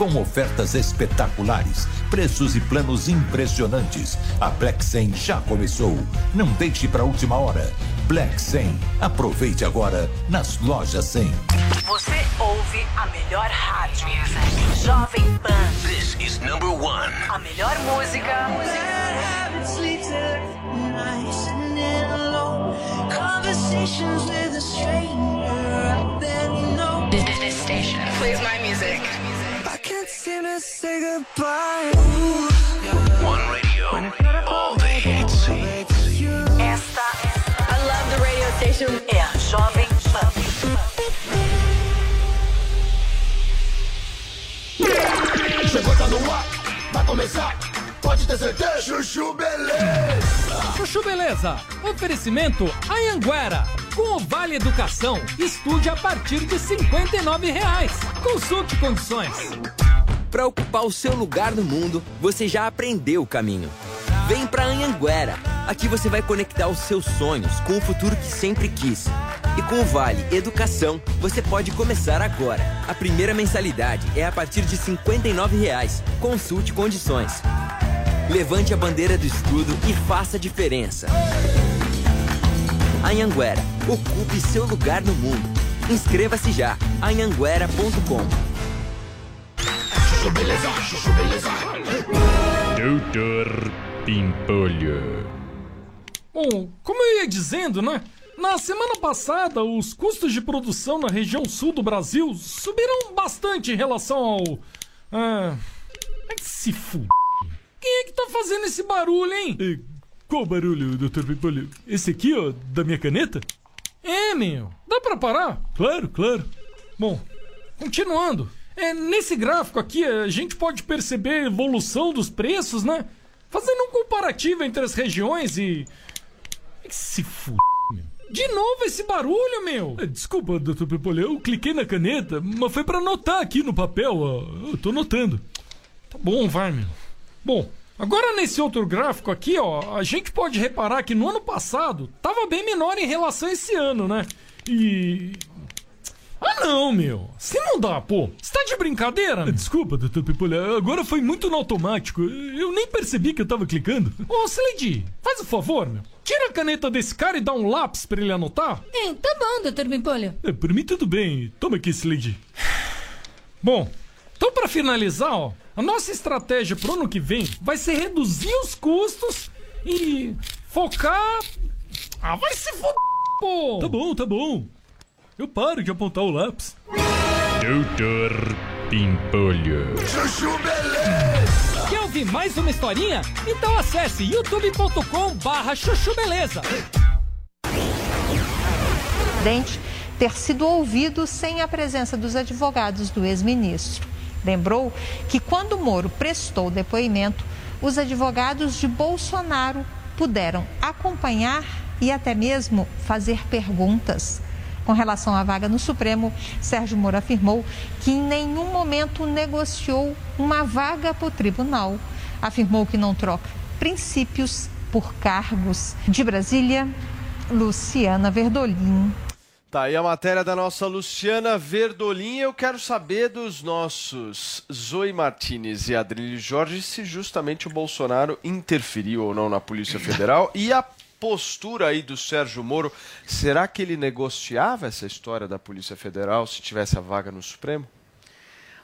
Com ofertas espetaculares, preços e planos impressionantes. A Black 100 já começou. Não deixe para a última hora. Black 100. Aproveite agora nas lojas 100. Você ouve a melhor rádio. Jovem Pan. This is number one. A melhor música. This, this station plays my say goodbye. One radio, all the hits. Esta I love the radio station. É a Jovem Pan. Chegou, tá no ar, vai começar. Pode ter certeza. Chuchu Beleza. Chuchu Beleza. Oferecimento Anhanguera. Com o Vale Educação, estude a partir de 59 reais. Consulte condições. Para ocupar o seu lugar no mundo, você já aprendeu o caminho. Vem pra Anhanguera. Aqui você vai conectar os seus sonhos com o futuro que sempre quis. E com o Vale Educação, você pode começar agora. A primeira mensalidade é a partir de 59 reais. Consulte condições. Levante a bandeira do estudo e faça a diferença. Anhanguera, ocupe seu lugar no mundo. Inscreva-se já. anhanguera.com Beleza, Chuchu Beleza. Doutor Pimpolho. Bom, como eu ia dizendo, né? Na semana passada, os custos de produção na região sul do Brasil subiram bastante em relação ao. Ah. ai, Se f. Quem é que tá fazendo esse barulho, hein? Qual barulho, Dr. Pimpolho? Esse aqui, ó, da minha caneta? É, meu. Dá pra parar? Claro, claro. Bom, continuando. É, nesse gráfico aqui, a gente pode perceber a evolução dos preços, né? Fazendo um comparativo entre as regiões e. Se f. Meu. De novo esse barulho, meu! É, Desculpa, Dr. Pimpolho, eu cliquei na caneta, mas foi pra anotar aqui no papel, ó. Eu tô anotando. Tá bom, vai, meu. Bom, agora nesse outro gráfico aqui, ó, a gente pode reparar que no ano passado tava bem menor em relação a esse ano, né? E. Ah não, meu. Se não dá, pô. Você tá de brincadeira? meu? Desculpa, doutor Pipolha. Agora foi muito no automático. Eu nem percebi que eu tava clicando. Ô, Slade, faz o favor, meu. Tira a caneta desse cara e dá um lápis pra ele anotar. É, tá bom, doutor Pimpolho. É, por mim tudo bem. Toma aqui, Slade. [SIGHS] Bom, então pra finalizar, ó, a nossa estratégia pro ano que vem vai ser reduzir os custos e focar. Ah, vai se foder, pô! Tá bom, tá bom. Eu paro de apontar o lápis. Doutor Pimpolho. Chuchu Beleza! Quer ouvir mais uma historinha? Então acesse youtube.com barra chuchu beleza. presidente ter sido ouvido sem a presença dos advogados do ex-ministro. Lembrou que quando Moro prestou depoimento, os advogados de Bolsonaro puderam acompanhar e até mesmo fazer perguntas. Com relação à vaga no Supremo, Sérgio Moro afirmou que em nenhum momento negociou uma vaga para o tribunal. Afirmou que não troca princípios por cargos. De Brasília, Luciana Verdolim. Tá aí a matéria da nossa Luciana Verdolim. Eu quero saber dos nossos Zoe Martinez e Adrilho Jorge se justamente o Bolsonaro interferiu ou não na Polícia Federal e a postura aí do Sérgio Moro. Será que ele negociava essa história da Polícia Federal se tivesse a vaga no Supremo?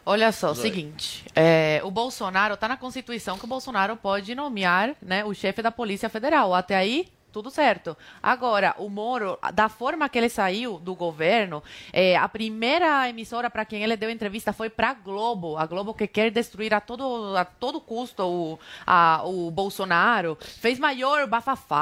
Olha só, o seguinte, é, o Bolsonaro está na Constituição que o Bolsonaro pode nomear né, o chefe da Polícia Federal. Até aí, tudo certo. Agora, o Moro, da forma que ele saiu do governo, é, a primeira emissora para quem ele deu entrevista foi para a Globo. A Globo que quer destruir a todo, a todo custo o, a- o Bolsonaro. Fez maior bafafá,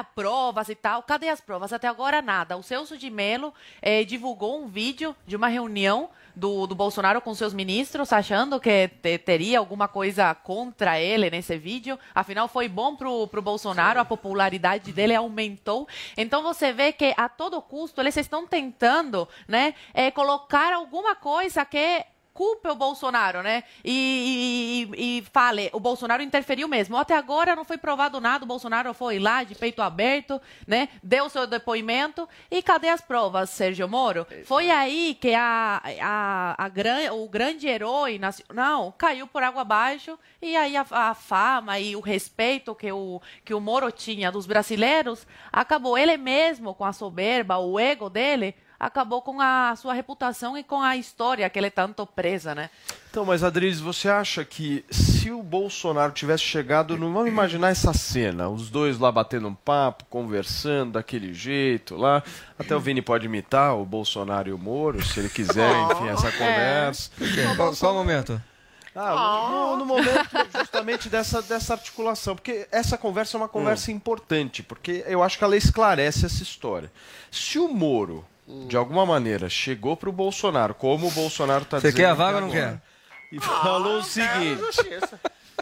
ah, provas e tal. Cadê as provas? Até agora nada. O Celso de Mello eh, divulgou um vídeo de uma reunião do, do Bolsonaro com seus ministros, achando que te- teria alguma coisa contra ele nesse vídeo. Afinal, foi bom pro, pro Bolsonaro, a popularidade dele aumentou. Então você vê que a todo custo eles estão tentando, né, eh, colocar alguma coisa que culpe o Bolsonaro, né? E, e- e fale, o Bolsonaro interferiu mesmo. Até agora não foi provado nada, o Bolsonaro foi lá de peito aberto, né? Deu seu depoimento. E cadê as provas, Sérgio Moro? Foi aí que a, a, a gran, o grande herói nacional caiu por água abaixo. E aí a, a fama e o respeito que o, que o Moro tinha dos brasileiros acabou. Ele mesmo, com a soberba, o ego dele, acabou com a sua reputação e com a história que ele tanto presa, né? Então, mas Adriles, você acha que se o Bolsonaro tivesse chegado, no, vamos imaginar essa cena, os dois lá batendo um papo, conversando daquele jeito lá, até o Vini pode imitar o Bolsonaro e o Moro, se ele quiser, enfim, essa conversa. Qual, qual momento? Ah, no, no momento justamente dessa, dessa articulação, porque essa conversa é uma conversa importante, porque eu acho que ela esclarece essa história. Se o Moro, de alguma maneira, chegou para o Bolsonaro, como o Bolsonaro está Você dizendo. quer a vaga ou não agora, quer? E falou o seguinte: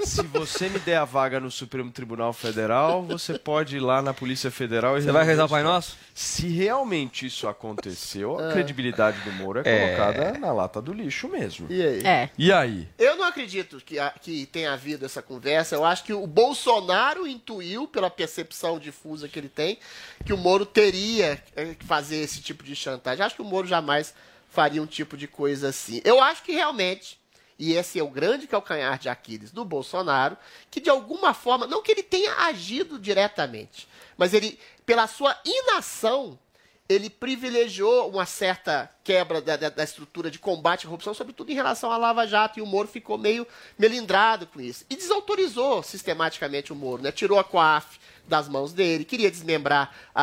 se você me der a vaga no Supremo Tribunal Federal, você pode ir lá na Polícia Federal e Você vai rezar o. Pai Nosso? Se realmente isso aconteceu, a Ah. credibilidade do Moro é É. colocada na lata do lixo mesmo. E aí? É. E aí? Eu não acredito que, a- que tenha havido essa conversa. Eu acho que o Bolsonaro intuiu, pela percepção difusa que ele tem, que o Moro teria eh, que fazer esse tipo de chantagem. Acho que o Moro jamais faria um tipo de coisa assim. Eu acho que realmente, e esse é o grande calcanhar de Aquiles do Bolsonaro, que de alguma forma, não que ele tenha agido diretamente, mas ele, pela sua inação, ele privilegiou uma certa quebra da, da- da estrutura de combate à corrupção, sobretudo em relação à Lava Jato, e o Moro ficou meio melindrado com isso. E desautorizou sistematicamente o Moro, né? tirou a COAF das mãos dele, queria desmembrar a-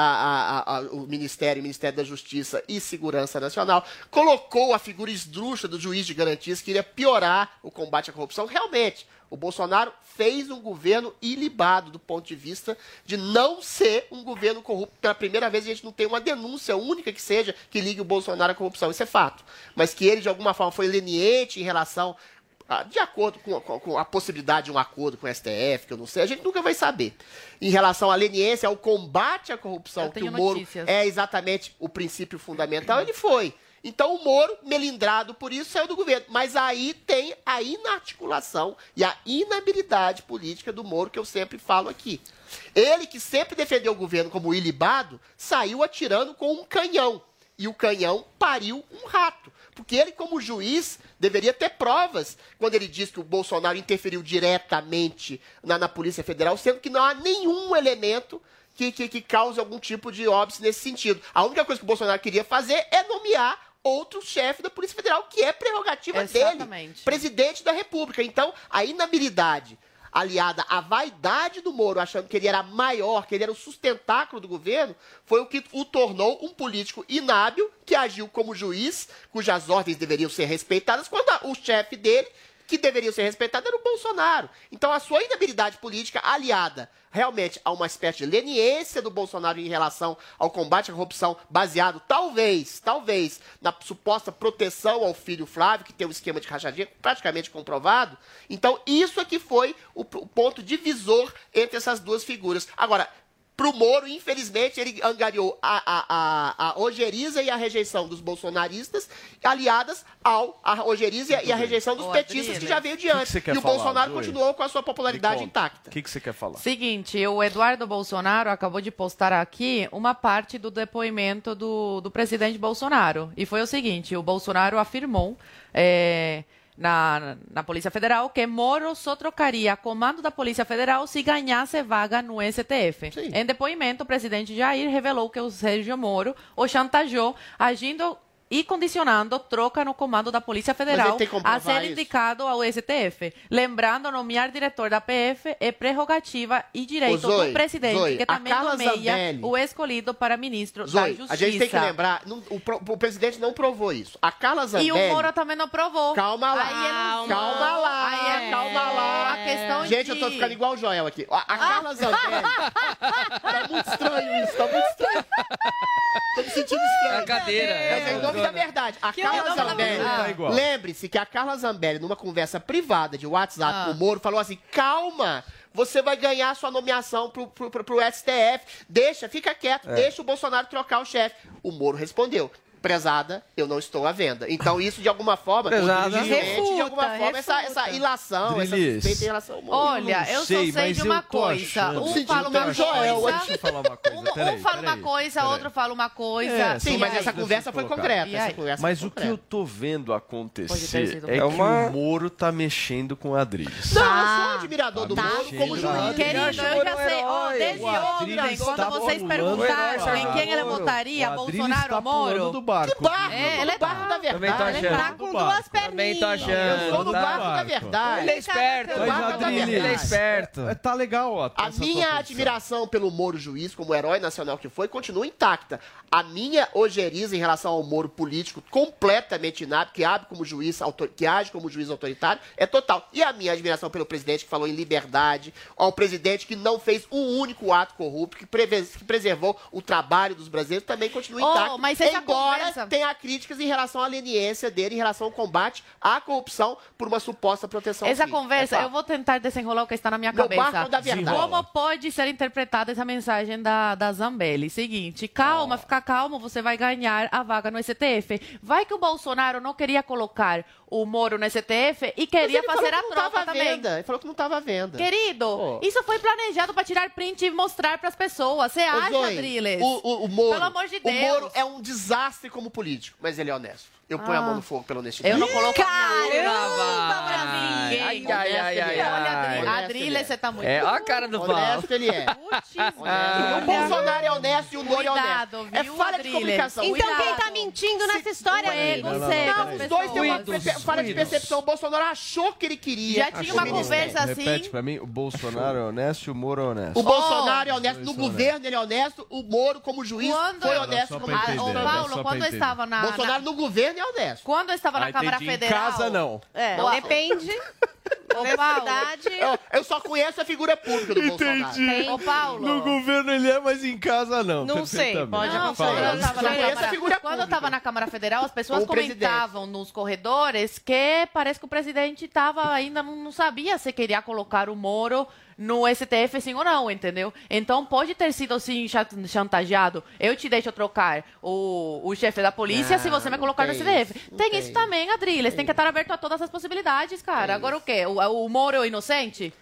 a- a- o Ministério, o Ministério da Justiça e Segurança Nacional, colocou a figura esdrúxula do juiz de garantias, que queria piorar o combate à corrupção. Realmente, O Bolsonaro fez um governo ilibado do ponto de vista de não ser um governo corrupto. Pela primeira vez a gente não tem uma denúncia única que seja que ligue o Bolsonaro à corrupção. Isso é fato. Mas que ele, de alguma forma, foi leniente em relação de acordo com, com- a possibilidade de um acordo com o STF, que eu não sei, a gente nunca vai saber. Em relação à leniência, ao combate à corrupção, que o Moro notícias. é exatamente o princípio fundamental, ele foi. Então o Moro, melindrado por isso, saiu do governo. Mas aí tem a inarticulação e a inabilidade política do Moro, que eu sempre falo aqui. Ele, que sempre defendeu o governo como ilibado, saiu atirando com um canhão. E o canhão pariu um rato. Porque ele, como juiz, deveria ter provas quando ele diz que o Bolsonaro interferiu diretamente na, na Polícia Federal, sendo que não há nenhum elemento que, que, que cause algum tipo de óbice nesse sentido. A única coisa que o Bolsonaro queria fazer é nomear outro chefe da Polícia Federal, que é prerrogativa dele, Exatamente. presidente da República. Então, a inabilidade aliada à vaidade do Moro, achando que ele era maior, que ele era o sustentáculo do governo, foi o que o tornou um político inábil, que agiu como juiz, cujas ordens deveriam ser respeitadas, quando o chefe dele, que deveria ser respeitado, era o Bolsonaro. Então, a sua inabilidade política, aliada realmente a uma espécie de leniência do Bolsonaro em relação ao combate à corrupção, baseado, talvez, talvez, na suposta proteção ao filho Flávio, que tem um esquema de rachadinha praticamente comprovado. Então, isso é que foi o, ponto divisor entre essas duas figuras. Agora, Pro Moro, infelizmente, ele angariou a, a, a, a ojeriza e a rejeição dos bolsonaristas, aliadas ao a ojeriza e a rejeição dos Ô, petistas que já veio de O que que antes. e o falar, Bolsonaro continuou com a sua popularidade intacta. O que, que você quer falar? Seguinte, o Eduardo Bolsonaro acabou de postar aqui uma parte do depoimento do, do presidente Bolsonaro. E foi o seguinte: o Bolsonaro afirmou é, na, na Polícia Federal que Moro só trocaria comando da Polícia Federal se ganhasse vaga no STF. Em depoimento, o presidente Jair revelou que o Sérgio Moro o chantageou agindo e condicionando troca no comando da Polícia Federal a ser isso? indicado ao STF. Lembrando, nomear diretor da PF é prerrogativa e direito Ô, Zoe, do presidente, Zoe, que a também Carla nomeia Zambelli- o escolhido para ministro da Zoe, Justiça. a gente tem que lembrar, não- o, pro- o presidente não provou isso. A Carla E Zambelli... o Moro também não provou. Calma lá, Aí ele- calma lá, Aí é- calma lá. A questão Gente, de... eu tô ficando igual o Joel aqui. A, a Carla Zambelli... [LAUGHS] tá muito estranho isso, tá muito estranho. Tô me sentindo estranho. É a cadeira, é é nome da verdade. A Que Carla Zambelli... igual. Lembre-se que a Carla Zambelli, numa conversa privada de WhatsApp Ah. com o Moro, falou assim, calma... Você vai ganhar sua nomeação pro, pro, pro, pro STF. Deixa, fica quieto, É. deixa o Bolsonaro trocar o chefe. O Moro respondeu. Prezada, eu não estou à venda. Então, isso, de alguma forma, Prezada. constitui, de alguma Refuta, forma, essa, essa refuta. ilação, essa Drilis. suspeita em relação ao Moro. Olha, eu, sei, só sei de uma coisa. Um Sentindo fala uma coisa, Deixa eu falar uma coisa. um, peraí, um fala uma coisa, peraí. outro fala uma coisa. É, Sim, mas aí? essa conversa foi concreta. Essa conversa Mas foi o que eu tô vendo acontecer é que É uma- o Moro tá mexendo com a Adriles. Não, eu Tá. sou admirador do Tá Moro como juiz. Querido, eu já o Moro sei, desde ontem, quando tá vocês perguntaram em quem ele Moro. votaria, Bolsonaro tá ou Moro? Barco. Que barco, É, ele é barco da Também tô verdade. achando. Tá com duas Também tô perninhas. achando. Eu sou do barco da verdade. Ele é esperto. Ele é esperto. É, Tá legal, ó. A minha admiração pelo Moro juiz, como herói nacional que foi, continua intacta. A minha ojeriza em relação ao Moro político, completamente inábil, que, age como juiz, que age como juiz autoritário, é total. E a minha admiração pelo presidente que falou em liberdade, ao presidente que não fez um único ato corrupto, que, preve- que preservou o trabalho dos brasileiros, também continua Oh, intacto. mas essa embora conversa- tenha críticas em relação à leniência dele, em relação ao combate à corrupção por uma suposta proteção Essa conversa, É eu vou tentar desenrolar o que está na minha Meu cabeça. barco da verdade. Como pode ser interpretada essa mensagem da, da Zambelli? Seguinte, calma, fica calmo, você vai ganhar a vaga no STF. Vai que o Bolsonaro não queria colocar o Moro no STF e queria fazer a que troca também. venda. Ele falou que não estava à venda. Querido, Pô. isso foi planejado para tirar print e mostrar para as pessoas. Você acha, Driles? O, o, o Moro, Pelo amor de O Deus. Moro é um desastre como político, mas ele é honesto. Eu ponho a Ah. mão no fogo pela honestidade. Eu não coloco a Caramba, pra ninguém. Ai, ai, ai, ai, Olha, ai. Adri- Honesto Adriles, ele é. você tá muito... É, ó a cara do Paulo. Honesto ele é. Putz, Honesto. O Bolsonaro é honesto e o Moro é honesto. É falha de comunicação. Então quem tá mentindo nessa história, É, você, não, Os dois têm uma falha de percepção. O Bolsonaro achou que ele queria. Já tinha uma conversa assim. Repete pra mim, o Bolsonaro é honesto e o Moro é honesto. O Bolsonaro é honesto, no governo ele é honesto, o Moro, como juiz, foi honesto pra Ah, ô, Paulo, quando eu estava na... Bolsonaro na- no governo é honesto. Quando eu estava na Ah, Câmara entendi. Em Federal... casa, não. É, depende. [LAUGHS] Honestidade. Eu, eu só conheço a figura pública do Bolsonaro. Entendi. Ô, Paulo. No governo ele é, mas em casa não. Não sei, pode Fala. acontecer. Quando eu tava na Conheço a Câmara- figura Quando eu tava na Câmara Federal, as pessoas O presidente. comentavam nos corredores que parece que o presidente tava ainda não, não sabia se queria colocar o Moro no STF sim ou não, entendeu? Então pode ter sido assim cha- chantageado. Eu te deixo trocar o, o chefe da polícia Não, se você me não colocar no tem STF. isso, tem, tem isso também, Adriles. Tem que estar aberto a todas as possibilidades, cara. Agora o quê? O, o Moro é o inocente?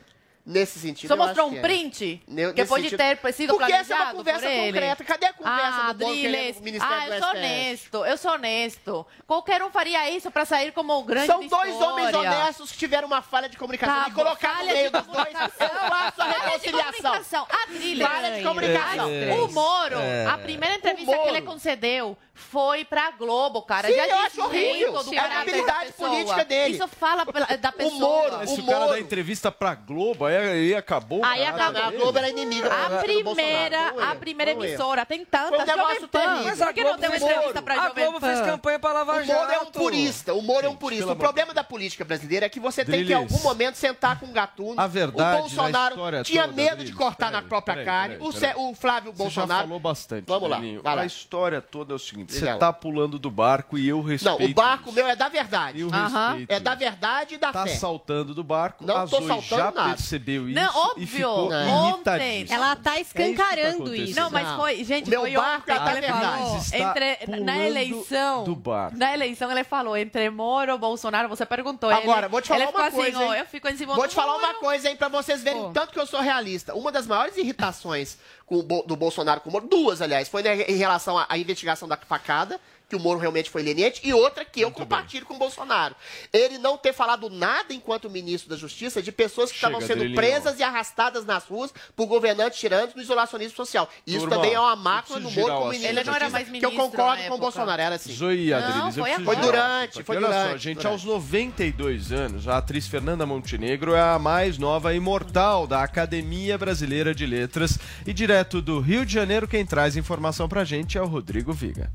Nesse sentido. Só mostrou um é. print? Ne- que pode sentido- ter sido Porque essa é uma conversa concreta. Cadê a conversa ah, do Moro querendo Adriles. o Ministério Ah, eu do sou STF? honesto, eu sou honesto. Qualquer um faria isso pra sair como grande São dois homens honestos que tiveram uma falha de comunicação. Tá e colocar no falha meio de dos dois, eu faço a Falha de reconciliação. comunicação. Adriles. Falha de comunicação. Ah, O Moro, É. a primeira entrevista O que ele concedeu foi pra Globo, cara. Sim, Já eu acho horrível. do É a habilidade da política dele. Isso fala pela- da pessoa. Moro, Mas se o, cara dá entrevista pra Globo, aí, aí acabou. o Aí acabou. A Globo era inimiga A do primeira, Bolsonaro. É, a primeira é. emissora, tem tantas. Foi um negócio Jovem Pan. Por que não deu Globo- entrevista pra A Globo fez Pan? campanha pra Lava O Moro é um Jato. purista. O Moro é um purista. O problema da política brasileira é que você tem que, em algum momento, sentar com um gatuno. A verdade O Bolsonaro tinha medo de cortar na própria carne. o, o Flávio Você já Bolsonaro. falou bastante. Vamos lá. A história toda é o seguinte: Diga você tá pulando do barco e eu respeito. Não, o barco meu é da verdade. Eu Aham. respeito É da verdade e da Tá fé. saltando do barco. Não a tô Zoe saltando já nada. percebeu isso Não, e óbvio. ficou Ontem. irritadíssima. Ela tá É isso tá escancarando isso. Não, mas Não. foi, gente, O meu foi barco ontem é da que ele verdade. falou. Está Entre, pulando na eleição, do barco. na eleição ele falou entre Moro ou Bolsonaro, você perguntou. Agora, ele, vou te falar ficou uma assim, coisa. ó, hein? eu fico em cima Vou do te falar uma coisa, hein, pra vocês verem o tanto que eu sou realista. Uma das maiores irritações com do Bolsonaro com o Moro, duas, aliás, foi né, em relação à, à investigação da facada, que o Moro realmente foi leniente, e outra que eu compartilho com o Bolsonaro. Ele não ter falado nada enquanto ministro da Justiça de pessoas que Chega, estavam sendo Drilinho. presas e arrastadas nas ruas por governantes tirantes no isolacionismo social. Isso Turma, também é uma eu mácula do Moro como ministro Ele não era mais que eu ministro concordo na com o. Bolsonaro, era assim. Zoe Não, Adriles, eu foi. Foi durante, foi. Olha só, gente, durante. aos 92 anos, a atriz Fernanda Montenegro é a mais nova imortal da Academia Brasileira de Letras. E direto do Rio de Janeiro, quem traz informação pra gente é o Rodrigo Viga.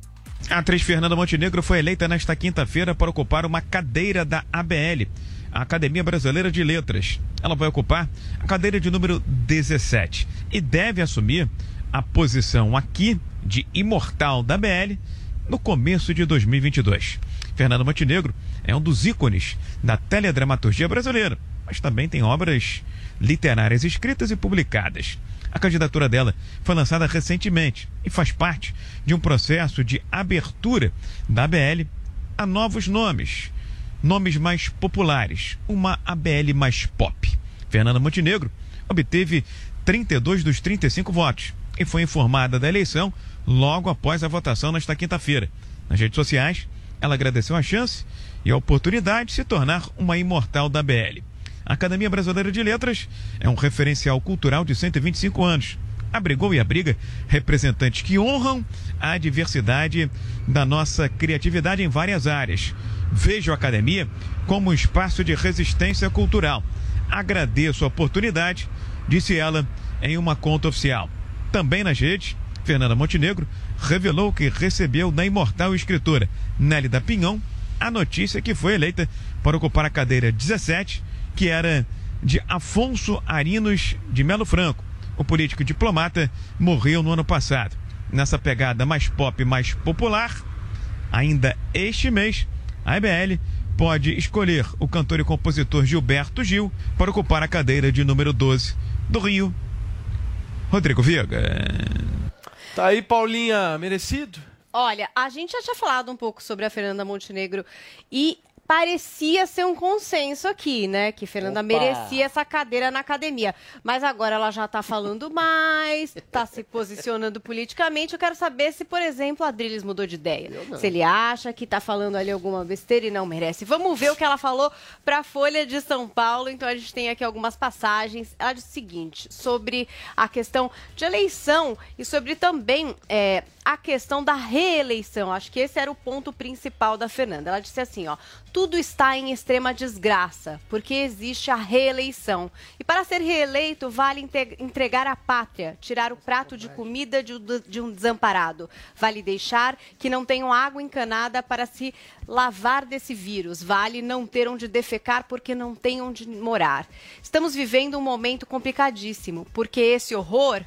A atriz Fernanda Montenegro foi eleita nesta quinta-feira para ocupar uma cadeira da ABL, a Academia Brasileira de Letras. Ela vai ocupar a cadeira de número 17 e deve assumir a posição aqui de imortal da ABL no começo de 2022. Fernanda Montenegro é um dos ícones da teledramaturgia brasileira, mas também tem obras literárias escritas e publicadas. A candidatura dela foi lançada recentemente e faz parte de um processo de abertura da ABL a novos nomes, nomes mais populares, uma ABL mais pop. Fernanda Montenegro obteve 32 dos 35 votos e foi informada da eleição logo após a votação nesta quinta-feira. Nas redes sociais, ela agradeceu a chance e a oportunidade de se tornar uma imortal da ABL. A Academia Brasileira de Letras é um referencial cultural de 125 anos. Abrigou e abriga representantes que honram a diversidade da nossa criatividade em várias áreas. Vejo a academia como um espaço de resistência cultural. Agradeço a oportunidade, disse ela em uma conta oficial. Também nas redes, Fernanda Montenegro revelou que recebeu da imortal escritora Nélida Pinhão a notícia que foi eleita para ocupar a cadeira 17, que era de Afonso Arinos de Melo Franco. O político diplomata morreu no ano passado. Nessa pegada mais pop, mais popular, ainda este mês, a IBL pode escolher o cantor e compositor Gilberto Gil para ocupar a cadeira de número 12 do Rio. Rodrigo Viga. Tá aí, Paulinha, merecido? Olha, a gente já tinha falado um pouco sobre a Fernanda Montenegro e parecia ser um consenso aqui, né? Que Fernanda Opa. merecia essa cadeira na academia. Mas agora ela já tá falando mais, tá se posicionando politicamente. Eu quero saber se, por exemplo, a Adriles mudou de ideia. Se ele acha que tá falando ali alguma besteira e não merece. Vamos ver o que ela falou pra Folha de São Paulo. Então a gente tem aqui algumas passagens. Ela diz o seguinte, sobre a questão de eleição e sobre também é, a questão da reeleição. Acho que esse era o ponto principal da Fernanda. Ela disse assim, ó, tudo está em extrema desgraça, porque existe a reeleição. E para ser reeleito, vale entregar a pátria, tirar o prato de comida de um desamparado. Vale deixar que não tenham água encanada para se lavar desse vírus. Vale não ter onde defecar porque não tem onde morar. Estamos vivendo um momento complicadíssimo, porque esse horror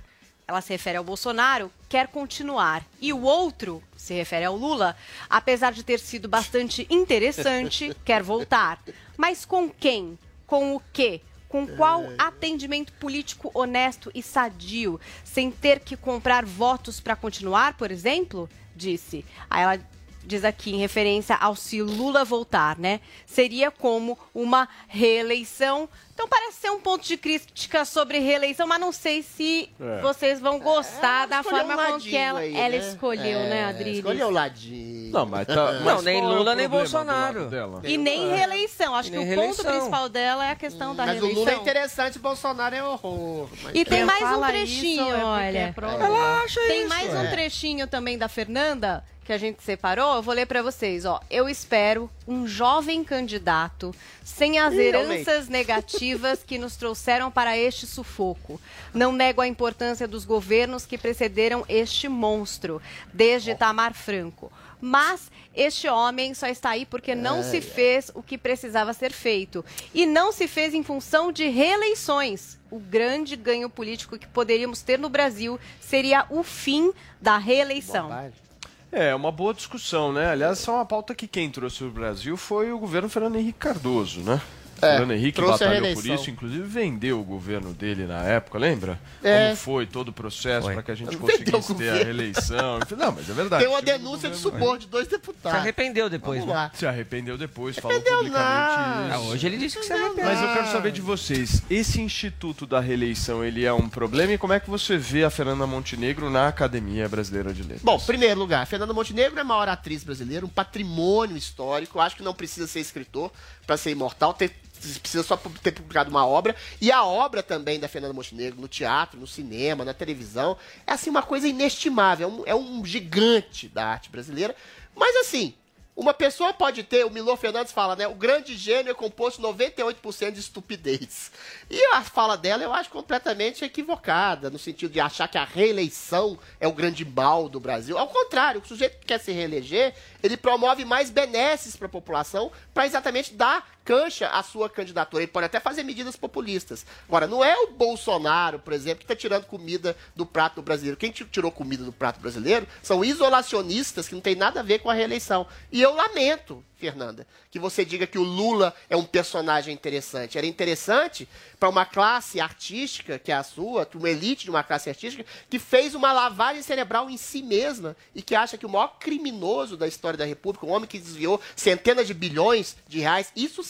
ela se refere ao Bolsonaro, quer continuar. E o outro, se refere ao Lula, apesar de ter sido bastante interessante, [LAUGHS] quer voltar. Mas com quem? Com o quê? Com qual atendimento político honesto e sadio, sem ter que comprar votos para continuar, por exemplo? Disse. Aí ela diz aqui em referência ao se Lula voltar, né? Seria como uma reeleição. Então parece ser um ponto de crítica sobre reeleição, mas não sei se É. vocês vão gostar da escolheu forma um com que ela, aí, ela né? escolheu, É, né, Adriles? Escolheu o ladinho. Não, mas tá. [LAUGHS] Não, mas nem qual é o Lula, nem Bolsonaro. E nem reeleição. Acho E que nem o ponto reeleição. principal dela é a questão da Mas o reeleição. Lula é interessante, o Bolsonaro é horror. Mas- E tem mais um trechinho, é olha. é Ela acha Tem isso, mais um é. trechinho também da Fernanda que a gente separou. Eu vou ler pra vocês, ó. Eu espero um jovem candidato sem as Ih, heranças negativas que nos trouxeram para este sufoco. Não nego a importância dos governos que precederam este monstro, desde Itamar Franco. Mas este homem só está aí porque não se fez o que precisava ser feito. E não se fez em função de reeleições. O grande ganho político que poderíamos ter no Brasil seria o fim da reeleição. É, uma boa discussão, né? Aliás, é uma pauta que quem trouxe o Brasil foi o governo Fernando Henrique Cardoso, né? É, Fernando Henrique batalhou por isso, inclusive vendeu o governo dele na época, lembra? É. Como foi todo o processo para que a gente conseguisse ter a reeleição. Não, mas é verdade. Tem uma denúncia de suborno de dois deputados. Se arrependeu depois, Vamos né? lá. Se arrependeu depois, falou Arrependeu publicamente nada. isso. Ah, hoje ele disse que se arrependeu. Mas eu quero saber de vocês, esse instituto da reeleição, ele é um problema e como é que você vê a Fernanda Montenegro na Academia Brasileira de Letras? Bom, primeiro lugar, Fernanda Montenegro é a maior atriz brasileira, um patrimônio histórico. Acho que não precisa ser escritor para ser imortal, ter- precisa só ter publicado uma obra. E a obra também da Fernanda Montenegro, no teatro, no cinema, na televisão, é assim uma coisa inestimável. É um, é um gigante da arte brasileira. Mas assim, uma pessoa pode ter, o Milor Fernandes fala, né? O grande gênio é composto 98% de estupidez. E a fala dela eu acho completamente equivocada, no sentido de achar que a reeleição é o grande mal do Brasil. Ao contrário, o sujeito que quer se reeleger, ele promove mais benesses para a população para exatamente dar cancha à sua candidatura. Ele pode até fazer medidas populistas. Agora, não é o Bolsonaro, por exemplo, que está tirando comida do prato brasileiro. Quem ti- tirou comida do prato brasileiro são isolacionistas que não tem nada a ver com a reeleição. E eu lamento, Fernanda, que você diga que o Lula é um personagem interessante. Era interessante para uma classe artística, que é a sua, uma elite de uma classe artística, que fez uma lavagem cerebral em si mesma e que acha que o maior criminoso da história da República, um homem que desviou centenas de bilhões de reais, isso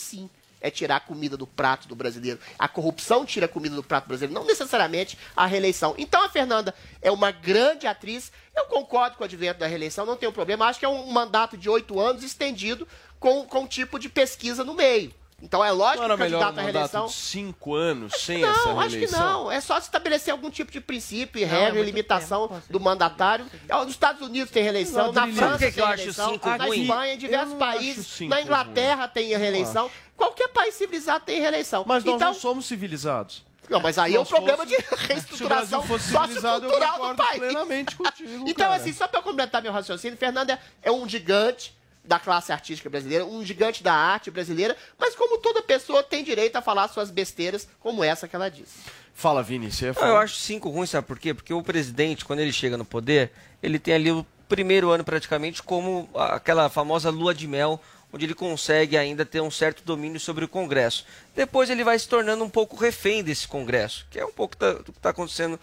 é tirar a comida do prato do brasileiro. A corrupção tira a comida do prato brasileiro, não necessariamente a reeleição. Então a Fernanda é uma grande atriz. Eu concordo com o advento da reeleição, não tenho problema. Acho que é um mandato de oito anos estendido com, com um tipo de pesquisa no meio. Então é lógico Não que o um candidato à reeleição. de cinco anos sem essa Não, acho que reeleição? não. É só estabelecer algum tipo de princípio, e Não, regra é e limitação do mandatário. É, Nos Estados Unidos tem reeleição, Não, na França que tem que reeleição, na ruim? Espanha, em diversos não países, na Inglaterra tem a reeleição. Qualquer país civilizado tem reeleição. Mas nós então, não somos civilizados. Não, mas aí Se é o nós problema [LAUGHS] fosse- de reestruturação Se sociocultural do país. plenamente contigo, Então, cara. assim, só para completar meu raciocínio, Fernanda é um gigante da classe artística brasileira, um gigante da arte brasileira, mas como toda pessoa tem direito a falar suas besteiras, como essa que ela disse. Fala, Vini, você falar? eu acho cinco ruim, sabe por quê? Porque o presidente, quando ele chega no poder, ele tem ali o primeiro ano praticamente como aquela famosa lua de mel, onde ele consegue ainda ter um certo domínio sobre o Congresso. Depois ele vai se tornando um pouco refém desse Congresso, que é um pouco da- do que está acontecendo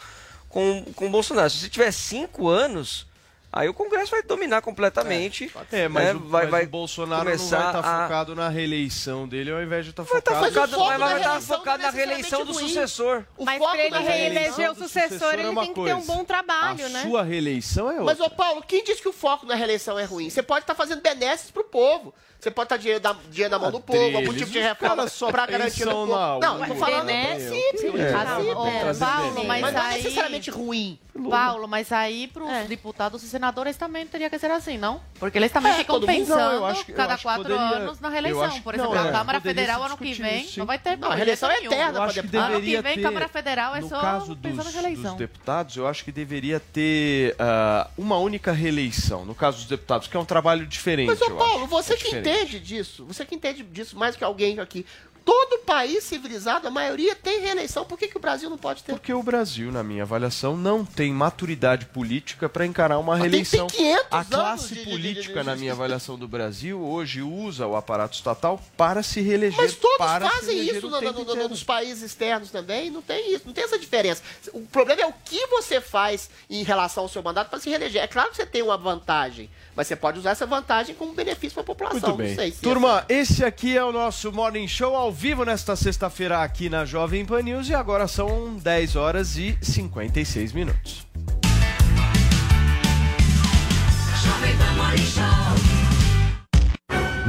com, com o Bolsonaro. Se você tiver cinco anos, aí o Congresso vai dominar completamente. É, mas, né? o, vai, mas vai o Bolsonaro começar não vai estar a- focado na reeleição dele ao invés de estar Vai estar focado... focado, foco mas da vai estar reeleição focado na é reeleição do ruim. sucessor. O Mas foco para ele da reeleger o sucessor, é ele uma tem que ter um coisa. bom trabalho, a né? sua reeleição é Mas, outra. ô Paulo, quem disse que o foco na reeleição é ruim? Você pode estar fazendo benesses pro povo. Você pode estar dinheiro, da- dinheiro na mão do povo, algum tipo de reforma só pra garantir pensam povo. na Não, eu tô falando Benesse, princípio, sim. princípio. Ô, É, Paulo, mas mas não é aí- necessariamente ruim. Paulo, mas aí para os deputados é senadores também teria que ser assim, não? Porque eles também É, ficam pensando Não, acho cada quatro poderia- anos na reeleição. acho Por exemplo, não, a é, Câmara Federal ano que vem sim. não vai ter Não, a reeleição é eterna acho que Ano que deveria vem, ter, Câmara Federal é no só caso pensando dos, em reeleição. dos deputados, eu acho que deveria ter ah, uma única reeleição. No caso dos deputados, que é um trabalho diferente. Mas, ô Paulo, acho. você É que diferente. Entende disso, você que entende disso mais que alguém aqui. Todo país civilizado, a maioria tem reeleição. Por que, que o Brasil não pode ter? Porque o Brasil, na minha avaliação, não tem maturidade política para encarar uma tem- reeleição. tem 500 a classe de- política, de- de- na minha avaliação do Brasil, hoje usa o aparato estatal para se reeleger. Mas todos fazem isso no- no- no- nos países externos também. Não tem isso, não tem essa diferença. O problema é o que você faz em relação ao seu mandato para se reeleger. É claro que você tem uma vantagem, mas você pode usar essa vantagem como benefício para a população. Muito bem. Não sei se Turma, esse aqui é o nosso Morning Show ao vivo nesta sexta-feira aqui na Jovem Pan News e agora são 10 horas e 56 minutos.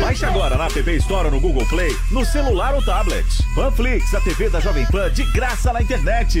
Baixe agora na TV Store no Google Play, no celular ou tablet. Panflix, a TV da Jovem Pan de graça na internet.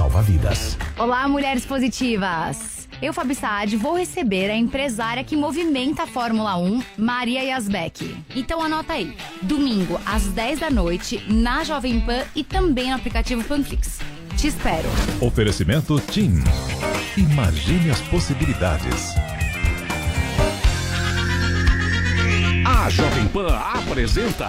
salva vidas. Olá, mulheres positivas! Eu, Fabi Saad, vou receber a empresária que movimenta a Fórmula 1, Maria Yasbeck. Então anota aí. Domingo, às 10 da noite, na Jovem Pan e também no aplicativo Panflix. Te espero. Oferecimento TIM. Imagine as possibilidades. A Jovem Pan apresenta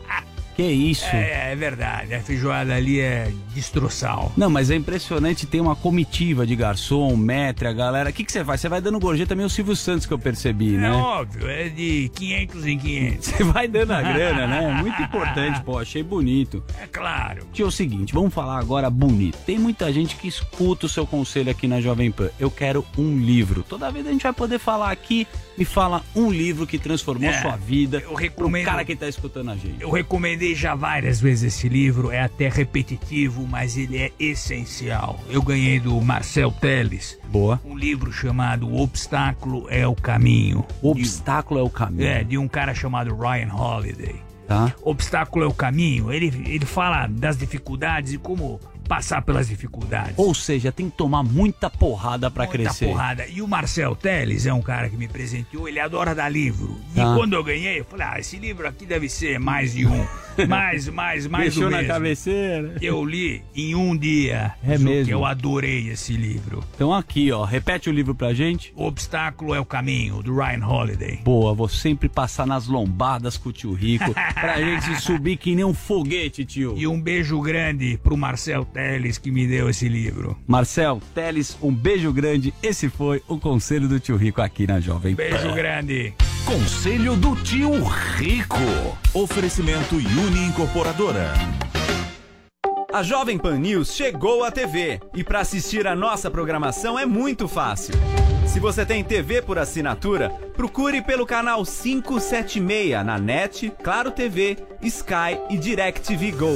Que isso? É, é verdade, a feijoada ali é destroçal. Não, mas é impressionante, tem uma comitiva de garçom, metre, a galera. O que, que você faz? Você vai dando gorjeta meio Silvio Santos que eu percebi, É né? óbvio, é de 500 em 500. Você vai dando a grana, né? Muito importante, pô, achei bonito. É claro. Tio, é o seguinte, vamos falar agora bonito. Tem muita gente que escuta o seu conselho aqui na Jovem Pan. Eu quero um livro. Toda vez a gente vai poder falar aqui, me fala um livro que transformou É, sua vida. eu recomendo- Pro cara que tá escutando a gente. Eu recomendei já várias vezes esse livro, é até repetitivo, mas ele é essencial. Eu ganhei do Marcel Teles. Boa. Um livro chamado O Obstáculo é o Caminho. O Obstáculo é o Caminho. É, de um cara chamado Ryan Holiday. Tá? Obstáculo é o caminho. Ele, ele fala das dificuldades e como passar pelas dificuldades. Ou seja, tem que tomar muita porrada pra Muita crescer. porrada. E o Marcel Teles é um cara que me presenteou, ele adora dar livro. E Tá. quando eu ganhei, eu falei, ah, esse livro aqui deve ser mais de um. Mais, mais, mais Deixou na cabeceira. Eu li em um dia. É mesmo? que Eu adorei esse livro. Então aqui, ó, repete o livro pra gente. O Obstáculo é o Caminho, do Ryan Holiday. Boa, vou sempre passar nas lombadas com o tio Rico [LAUGHS] pra gente subir que nem um foguete, tio. E um beijo grande pro Marcel Teles que me deu esse livro. Marcel, Teles, um beijo grande. Esse foi o conselho do tio Rico aqui na Jovem Pan. Beijo grande. Conselho do Tio Rico. Oferecimento Uni Incorporadora. A Jovem Pan News chegou à TV e para assistir a nossa programação é muito fácil. Se você tem TV por assinatura, procure pelo canal 576 na NET, Claro TV, Sky e DirecTV Go.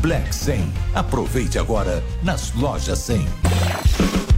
Black 100. Aproveite agora nas lojas 100.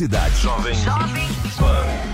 idades. Jovem Substance,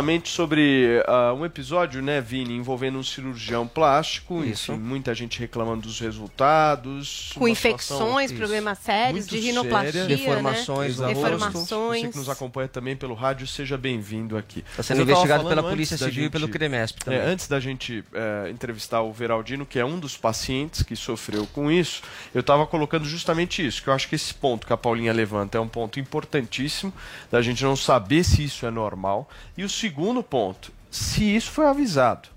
Justamente sobre ah, um episódio, né, Vini, envolvendo um cirurgião plástico, Isso. enfim, muita gente reclamando dos resultados. Com infecções, situação- problemas sérios, muito de rinoplastia, séria. Deformações né? no Exato. Deformações. Você que nos acompanha também pelo rádio, seja bem-vindo aqui. Tá sendo investigado pela Polícia da Civil e pelo CREMESP também. É, antes da gente é, entrevistar o Veraldino, que é um dos pacientes que sofreu com isso, eu estava colocando justamente isso, que eu acho que esse ponto que a Paulinha levanta é um ponto importantíssimo, da gente não saber se isso é normal. E o segundo ponto, se isso foi avisado.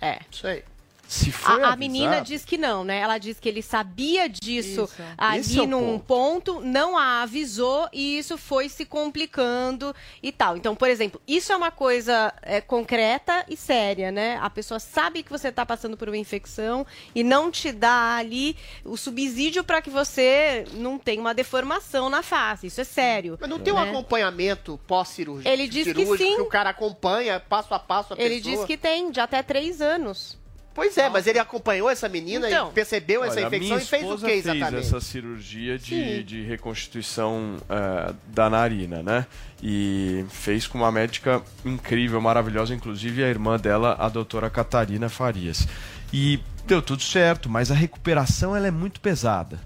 É. Isso aí. Se A, a menina diz que não, né? Ela diz que ele sabia disso Isso. ali Esse é num ponto. não a avisou e isso foi se complicando e tal. Então, por exemplo, isso é uma coisa é, concreta e séria, né? A pessoa sabe que você está passando por uma infecção e não te dá ali o subsídio para que você não tenha uma deformação na face. Isso é sério. Mas não tem um né? acompanhamento pós-cirúrgico? Ele diz que sim. o cara acompanha passo a passo a Ele pessoa? diz que tem de até três anos. Pois é, mas ele acompanhou essa menina Então. e percebeu essa Olha, a infecção e fez o que fez exatamente? essa cirurgia de, de reconstituição eh, da narina, né? E fez com uma médica incrível, maravilhosa, inclusive a irmã dela, a doutora Catarina Farias. E deu tudo certo, mas a recuperação ela é muito pesada.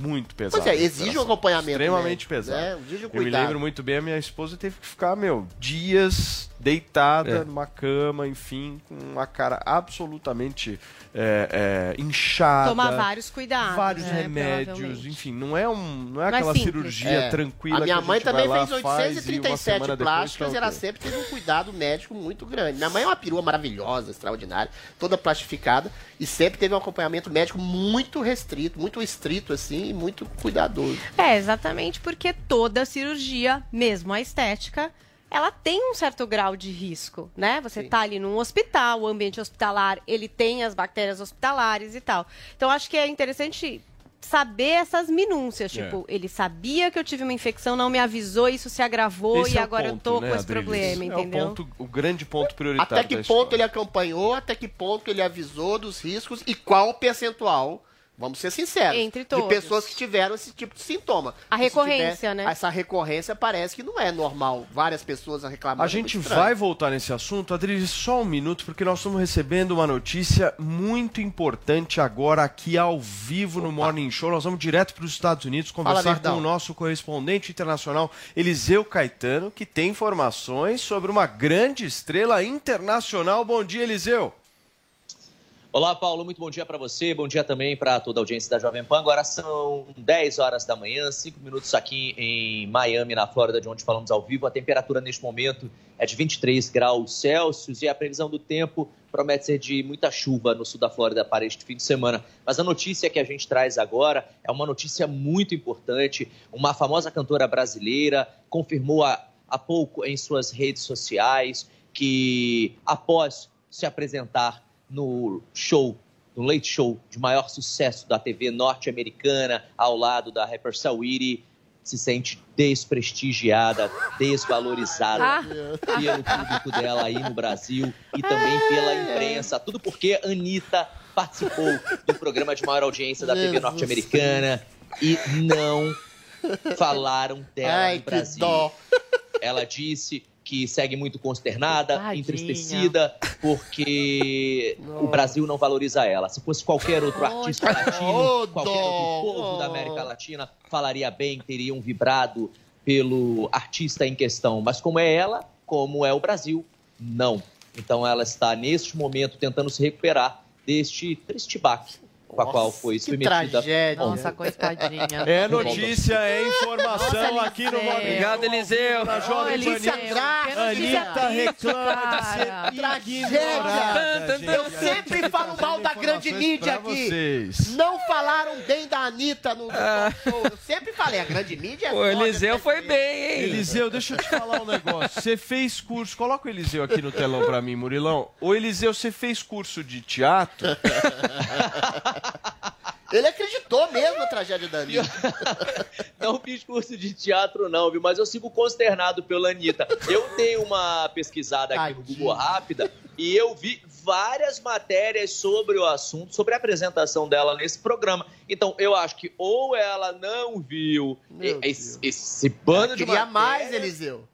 Muito pesada. Pois é, exige um acompanhamento Extremamente médico, pesado. né? Exige um Eu me lembro muito bem, a minha esposa teve que ficar, meu, dias deitada É. numa cama, enfim, com uma cara absolutamente é, é, inchada. Tomar vários cuidados. Vários né, remédios, enfim, não é, um, não é aquela simples. cirurgia É. tranquila A minha que a mãe gente também lá, fez faz e uma 837 semana depois plásticas tá e ela sempre teve um cuidado médico muito grande. Minha mãe é uma perua maravilhosa, extraordinária, toda plastificada e sempre teve um acompanhamento médico muito restrito, muito estrito assim, e muito cuidadoso. É, exatamente porque toda cirurgia, mesmo a estética, ela tem um certo grau de risco, né? Você tá ali num hospital, o ambiente hospitalar, ele tem as bactérias hospitalares e tal. Então, acho que é interessante saber essas minúcias, É. tipo, ele sabia que eu tive uma infecção, não me avisou, isso se agravou Esse e é agora eu ponto, tô né, com esse Adriles? problema, entendeu? É o, ponto, o grande ponto prioritário Até que ponto ele acompanhou, até que ponto ele avisou dos riscos e qual o percentual, vamos ser sinceros, Entre de todos. pessoas que tiveram esse tipo de sintoma. A Porque recorrência, tiver- né? Essa recorrência parece que não é normal. Várias pessoas reclamando. A gente vai voltar nesse assunto, Adriles, só um minuto, porque nós estamos recebendo uma notícia muito importante agora aqui ao vivo no Morning Show. Nós vamos direto para os Estados Unidos conversar Verdão. com o nosso correspondente internacional, Eliseu Caetano, que tem informações sobre uma grande estrela internacional. Bom dia, Eliseu. Olá, Paulo, muito bom dia para você, bom dia também para toda a audiência da Jovem Pan. Agora são 10 horas da manhã, 5 minutos aqui em Miami, na Flórida, de onde falamos ao vivo. A temperatura neste momento é de 23 graus Celsius e a previsão do tempo promete ser de muita chuva no sul da Flórida para este fim de semana. Mas a notícia que a gente traz agora é uma notícia muito importante. Uma famosa cantora brasileira confirmou há, há pouco em suas redes sociais que, após se apresentar no show, no Late Show de maior sucesso da TV norte-americana, ao lado da rapper Saweetie, se sente desprestigiada, desvalorizada Ah. pelo público dela aí no Brasil e também pela imprensa. Tudo porque Anitta participou do programa de maior audiência da TV norte-americana e não falaram dela Ai, no Brasil. dó. Ela disse que segue muito consternada, Tadinha. entristecida, porque [LAUGHS] o Brasil não valoriza ela. Se fosse qualquer outro artista latino, qualquer outro povo da América Latina, falaria bem, teriam vibrado pelo artista em questão. Mas como é ela, como é o Brasil, não. Então ela está, neste momento, tentando se recuperar deste triste baque com a qual foi que submetida. tragédia. Nossa, coitadinha. É notícia, é informação Nossa, aqui no. Morning Obrigado, Eliseu. Na Jovem notícia Anitta triste, reclama de ser ignorada. Eu sempre falo mal da grande Informações mídia aqui. vocês. Não falaram bem da Anitta no, show. Eu sempre falei, a grande mídia é O Eliseu né? foi bem, hein? Eliseu, deixa eu te falar um negócio. Você fez curso, coloca o Eliseu aqui no telão pra mim, Murilão. Ô Eliseu, você fez curso de teatro? [LAUGHS] Ele acreditou mesmo na tragédia da Anitta. [LAUGHS] Não fiz curso de teatro, não, viu? Mas eu sigo consternado pela Anitta. Eu dei uma pesquisada aqui no Google rápida e eu vi várias matérias sobre o assunto, sobre a apresentação dela nesse programa. Então, eu acho que ou ela não viu esse, esse bando de Queria matérias, mais, Eliseu.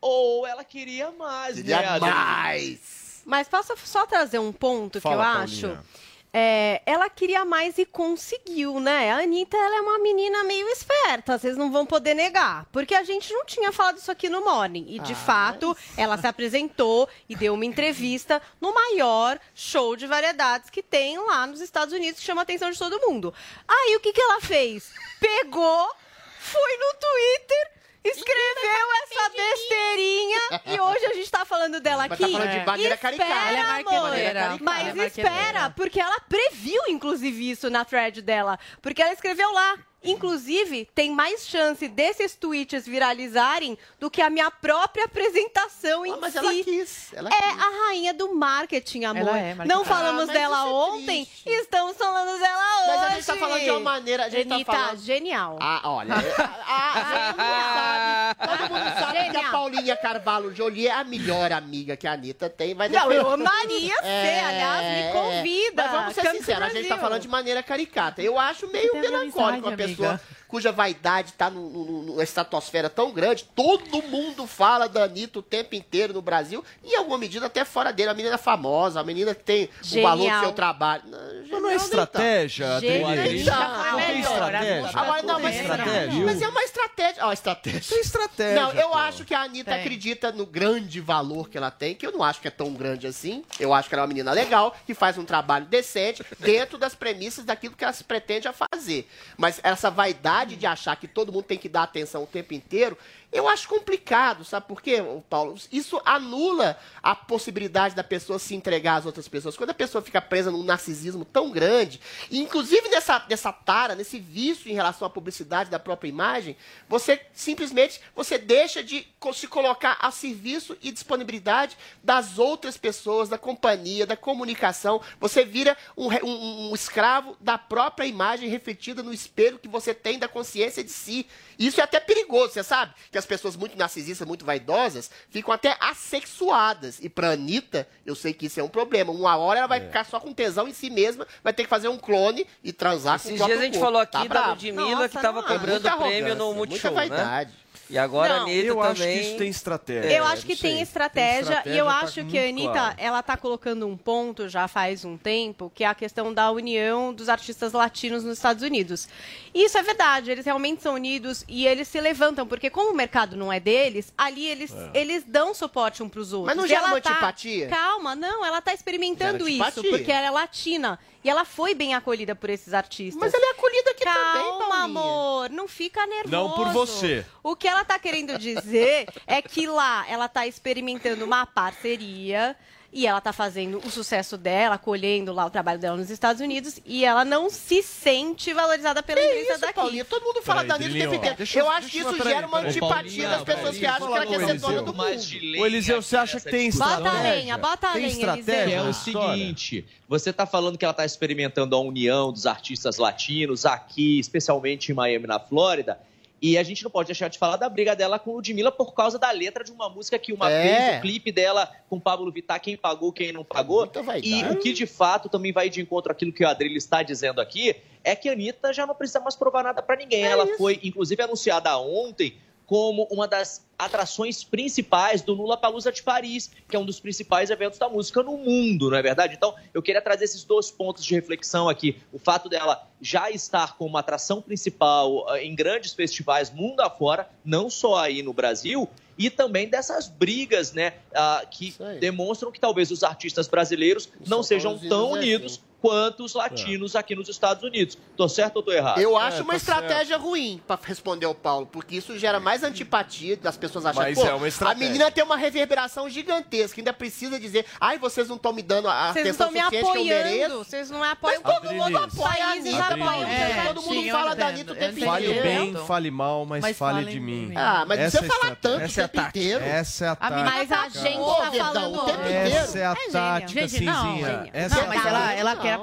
ou ela queria mais, Queria né, mais. Mas posso só trazer um ponto Fala, que eu Paulinha. acho? É, ela queria mais e conseguiu, né? A Anitta, ela é uma menina meio esperta, vocês não vão poder negar. Porque a gente não tinha falado isso aqui no Morning. E, de Ah, fato, ela se apresentou e deu uma entrevista no maior show de variedades que tem lá nos Estados Unidos, que chama a atenção de todo mundo. Aí, o que, que ela fez? Pegou, foi no Twitter escreveu essa besteirinha e hoje a gente tá falando dela Mas aqui. tá falando de maneira espera, caricata. Ela é amor. marqueteira. Mas Ela é espera, porque ela previu, inclusive, isso na thread dela. Porque ela escreveu lá. Inclusive, tem mais chance desses tweets viralizarem do que a minha própria apresentação em mas si. ela quis, ela é a rainha do marketing, amor. Ela é Não marketing. falamos Ah, dela é ontem, estamos falando dela hoje. Mas a gente tá falando de uma maneira. A gente Anitta, tá falando... genial. Ah, olha. [LAUGHS] a- a- todo mundo sabe, todo mundo sabe que a. Paulinha Carvalho Jolie é a melhor amiga que a Anitta tem. Mas Não, depois- eu amaria [LAUGHS] ser, aliás, me convida. Mas vamos ser sinceros, a gente tá Brasil. falando de maneira caricata. Eu acho meio melancólico uma amizade, pessoa amiga. Cuja vaidade tá no- no- numa estratosfera tão grande. Todo mundo fala da Anitta o tempo inteiro no Brasil. E em alguma medida até fora dele. A menina é famosa, a menina que tem o Genial. valor do seu trabalho. Mas não é estratégia, Adriane? Não tem estratégia. Agora, não, mas, estratégia. mas é uma estratégia. Ó, estratégia. Tem estratégia. Não, eu pô. acho que a Anitta Tem. acredita no grande valor que ela tem, que eu não acho que é tão grande assim. Eu acho que ela é uma menina legal, que faz um trabalho decente, dentro das premissas daquilo que ela se pretende a fazer. Mas essa vaidade de achar que todo mundo tem que dar atenção o tempo inteiro, eu acho complicado, sabe por quê, Paulo? Isso anula a possibilidade da pessoa se entregar às outras pessoas. Quando a pessoa fica presa num narcisismo tão grande, inclusive nessa, nessa tara, nesse vício em relação à publicidade da própria imagem, você simplesmente você deixa de se colocar a serviço e disponibilidade das outras pessoas, da companhia, da comunicação. Você vira um, um- um escravo da própria imagem refletida no espelho que você tem da consciência de si. Isso é até perigoso, você sabe? Que as pessoas muito narcisistas, muito vaidosas, ficam até assexuadas. E pra Anitta, eu sei que isso é um problema. Uma hora ela vai ficar só com tesão em si mesma, vai ter que fazer um clone e transar com o Esses dias a gente corpo. falou Tá aqui da bravo. Ludmilla que tava cobrando muita prêmio no Multishow, muita né? E agora Não, a Anitta eu acho também... que isso tem estratégia. Eu acho que não tem sei. estratégia, e eu tá acho que a Anitta, claro. ela tá colocando um ponto já faz um tempo, que é a questão da união dos artistas latinos nos Estados Unidos. E isso é verdade, eles realmente são unidos e eles se levantam, porque como o mercado não é deles, ali eles, É. eles dão suporte um pros outros. Mas não gera uma tá- antipatia? Calma, não, ela tá experimentando isso, porque ela é latina. E ela foi bem acolhida por esses artistas. Mas ela é acolhida aqui Calma, também, Paulinha. amor, não fica nervoso. Não por você. O que ela tá querendo dizer é que lá ela tá experimentando uma parceria e ela tá fazendo o sucesso dela, colhendo lá o trabalho dela nos Estados Unidos e ela não se sente valorizada pela indústria daqui. Paulinha? Todo mundo fala da Anitta o tempo inteiro. eu acho que isso gera uma antipatia das pessoas que acham que ela quer ser dona do mundo. Ô, Eliseu, você acha que tem Bota estratégia? a lenha, bota a lenha, estratégia Que é o seguinte, você está falando que ela está experimentando a união dos artistas latinos aqui, especialmente em Miami, na Flórida, e a gente não pode deixar de falar da briga dela com Ludmilla por causa da letra de uma música que uma É. vez, o clipe dela com Pablo Vittar, quem pagou, quem não pagou. E o que de fato também vai de encontro àquilo que o Adrilho está dizendo aqui, é que a Anitta já não precisa mais provar nada para ninguém. ela foi, inclusive, anunciada ontem como uma das atrações principais do Lula Palusa de Paris, que é um dos principais eventos da música no mundo, não é verdade? Então, eu queria trazer esses dois pontos de reflexão aqui. O fato dela já estar como atração principal eh, em grandes festivais mundo afora, não só aí no Brasil, e também dessas brigas, né, ah, que demonstram que talvez os artistas brasileiros não sejam tão unidos quanto os latinos aqui nos Estados Unidos. Tô certo ou tô errado? Eu É, acho tá uma estratégia ruim pra responder ao Paulo, porque isso gera mais antipatia das pessoas acharem pô, é a menina tem uma reverberação gigantesca, ainda precisa dizer, ai, vocês não estão me dando a Vocês atenção estão me suficiente que eu apoiando, mereço. vocês não apoiam Mas todo mundo apoia a Anitta. É, todo mundo sim, fala da Anitta o tempo entendo. Fale inteiro. bem, fale mal, mas, Mas fale de mim. mim. Ah, mas Essa você é fala tanto o Essa é tempo inteiro. Essa é a tática. Mas a gente tá falando... o tempo Essa é a É tática, Gente, não, Cinzinha. Essa é a mas tática. ela, é a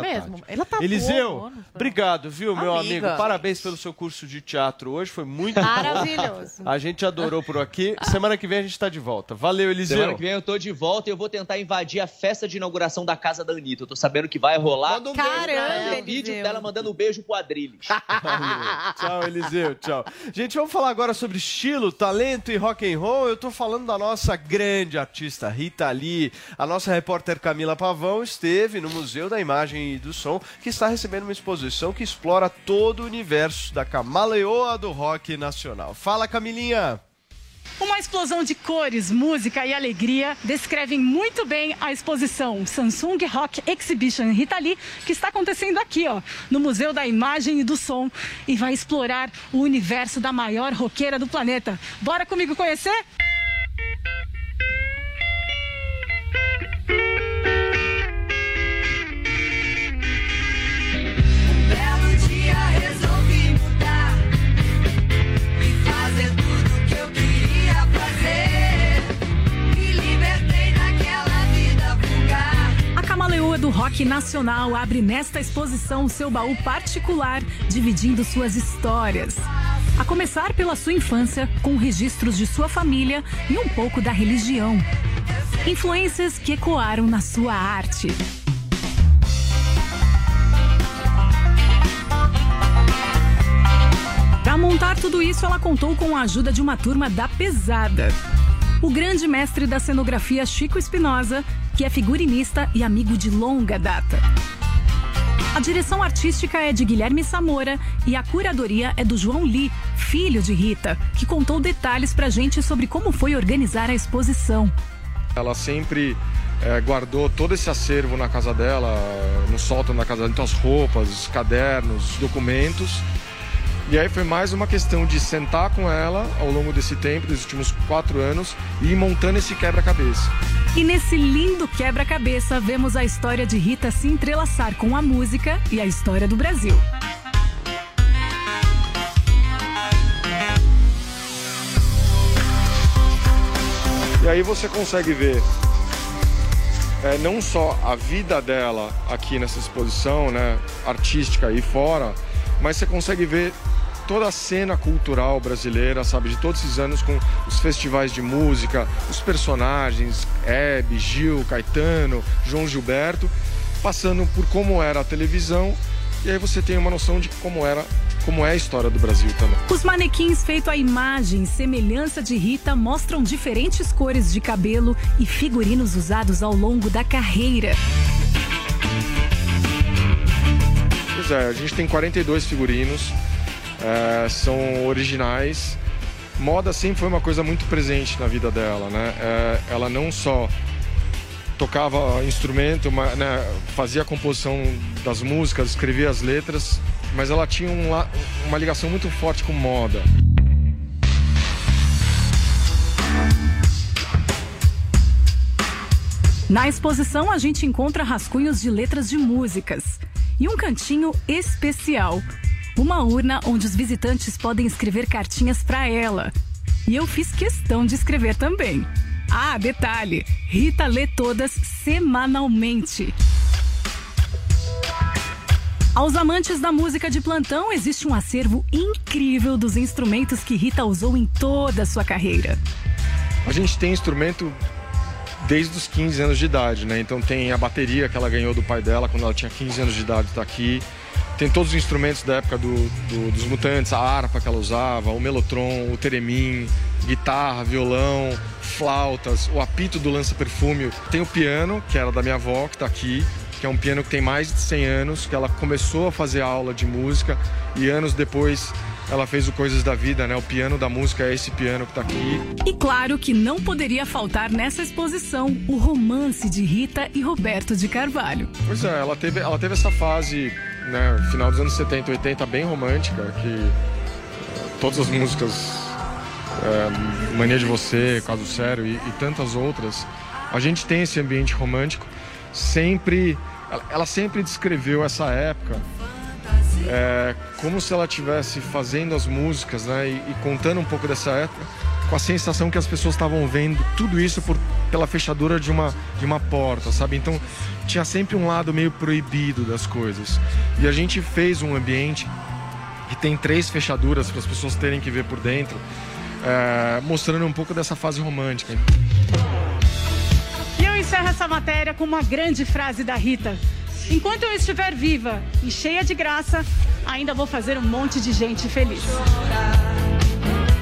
mesmo. tática. Ela tá Eliseu, boa, obrigado, viu, meu Amiga. amigo? Parabéns pelo seu curso de teatro hoje, foi muito Maravilhoso. bom. A gente adorou por aqui. Semana que vem a gente tá de volta. Valeu, Eliseu. Semana que vem eu tô de volta e eu vou tentar invadir a festa de inauguração da casa da Anitta. Eu tô sabendo que vai rolar. Manda um beijo Caramba, um vídeo Eliseu. dela mandando um beijo pro Adrilles. [LAUGHS] Tchau, Eliseu, tchau. Gente, vamos falar agora sobre estilo, talento e rock and roll. Eu tô falando da nossa grande artista Rita Lee. A nossa repórter Camila Pavão esteve no Museu da Imagem e do Som, que está recebendo uma exposição que explora todo o universo da camaleoa do rock nacional. Fala, Camilinha! Uma explosão de cores, música e alegria descrevem muito bem a exposição Samsung Rock Exhibition Rita Lee, que está acontecendo aqui, ó, no Museu da Imagem e do Som, e vai explorar o universo da maior roqueira do planeta. Bora comigo conhecer? Rock Nacional abre nesta exposição seu baú particular, dividindo suas histórias. A começar pela sua infância, com registros de sua família e um pouco da religião. Influências que ecoaram na sua arte. Para montar tudo isso, ela contou com a ajuda de uma turma da pesada. O grande mestre da cenografia Chico Espinosa, que é figurinista e amigo de longa data. A direção artística é de Guilherme Samora e a curadoria é do João Lee, filho de Rita, que contou detalhes pra gente sobre como foi organizar a exposição. Ela sempre eh, guardou todo esse acervo na casa dela, no sótão da casa dela, então as roupas, os cadernos, os documentos. E aí foi mais uma questão de sentar com ela ao longo desse tempo, dos últimos quatro anos, e ir montando esse quebra-cabeça. E nesse lindo quebra-cabeça, vemos a história de Rita se entrelaçar com a música e a história do Brasil. E aí você consegue ver é, não só a vida dela aqui nessa exposição, né, artística aí fora, mas você consegue ver toda a cena cultural brasileira, sabe, de todos esses anos com os festivais de música, os personagens, Hebe, Gil, Caetano, João Gilberto, passando por como era a televisão, e aí você tem uma noção de como era, como é a história do Brasil também. Os manequins feitos à imagem e semelhança de Rita mostram diferentes cores de cabelo e figurinos usados ao longo da carreira. Pois é, a gente tem 42 figurinos, é, são originais. Moda sempre foi uma coisa muito presente na vida dela, né? É, ela não só tocava instrumento, ma- né, fazia a composição das músicas, escrevia as letras, mas ela tinha um uma ligação muito forte com moda. Na exposição, a gente encontra rascunhos de letras de músicas e um cantinho especial. Uma urna onde os visitantes podem escrever cartinhas para ela. E eu fiz questão de escrever também. Ah, detalhe: Rita lê todas semanalmente. Aos amantes da música de plantão, existe um acervo incrível dos instrumentos que Rita usou em toda a sua carreira. A gente tem instrumento desde os 15 anos de idade, né? Então tem a bateria que ela ganhou do pai dela quando ela tinha 15 anos de idade, está aqui. Tem todos os instrumentos da época do- do- dos Mutantes, a harpa que ela usava, o melotron, o teremim, guitarra, violão, flautas, o apito do lança-perfume. Tem o piano, que era da minha avó, que está aqui, que é um piano que tem mais de 100 anos, que ela começou a fazer aula de música e anos depois ela fez o Coisas da Vida, né? O piano da música é esse piano que está aqui. E claro que não poderia faltar nessa exposição o romance de Rita e Roberto de Carvalho. Pois é, ela teve, ela teve essa fase, né, final dos anos 70, 80, bem romântica, que eh, todas as músicas, eh, Mania de Você, Caso Sério e, e tantas outras, a gente tem esse ambiente romântico, sempre, ela, sempre descreveu essa época eh, como se ela estivesse fazendo as músicas, né, e, e contando um pouco dessa época, com a sensação que as pessoas estavam vendo tudo isso por, pela fechadura de uma, de uma porta, sabe? Então tinha sempre um lado meio proibido das coisas. E a gente fez um ambiente que tem três fechaduras para as pessoas terem que ver por dentro, é, mostrando um pouco dessa fase romântica. E eu encerro essa matéria com uma grande frase da Rita. Enquanto eu estiver viva e cheia de graça, ainda vou fazer um monte de gente feliz.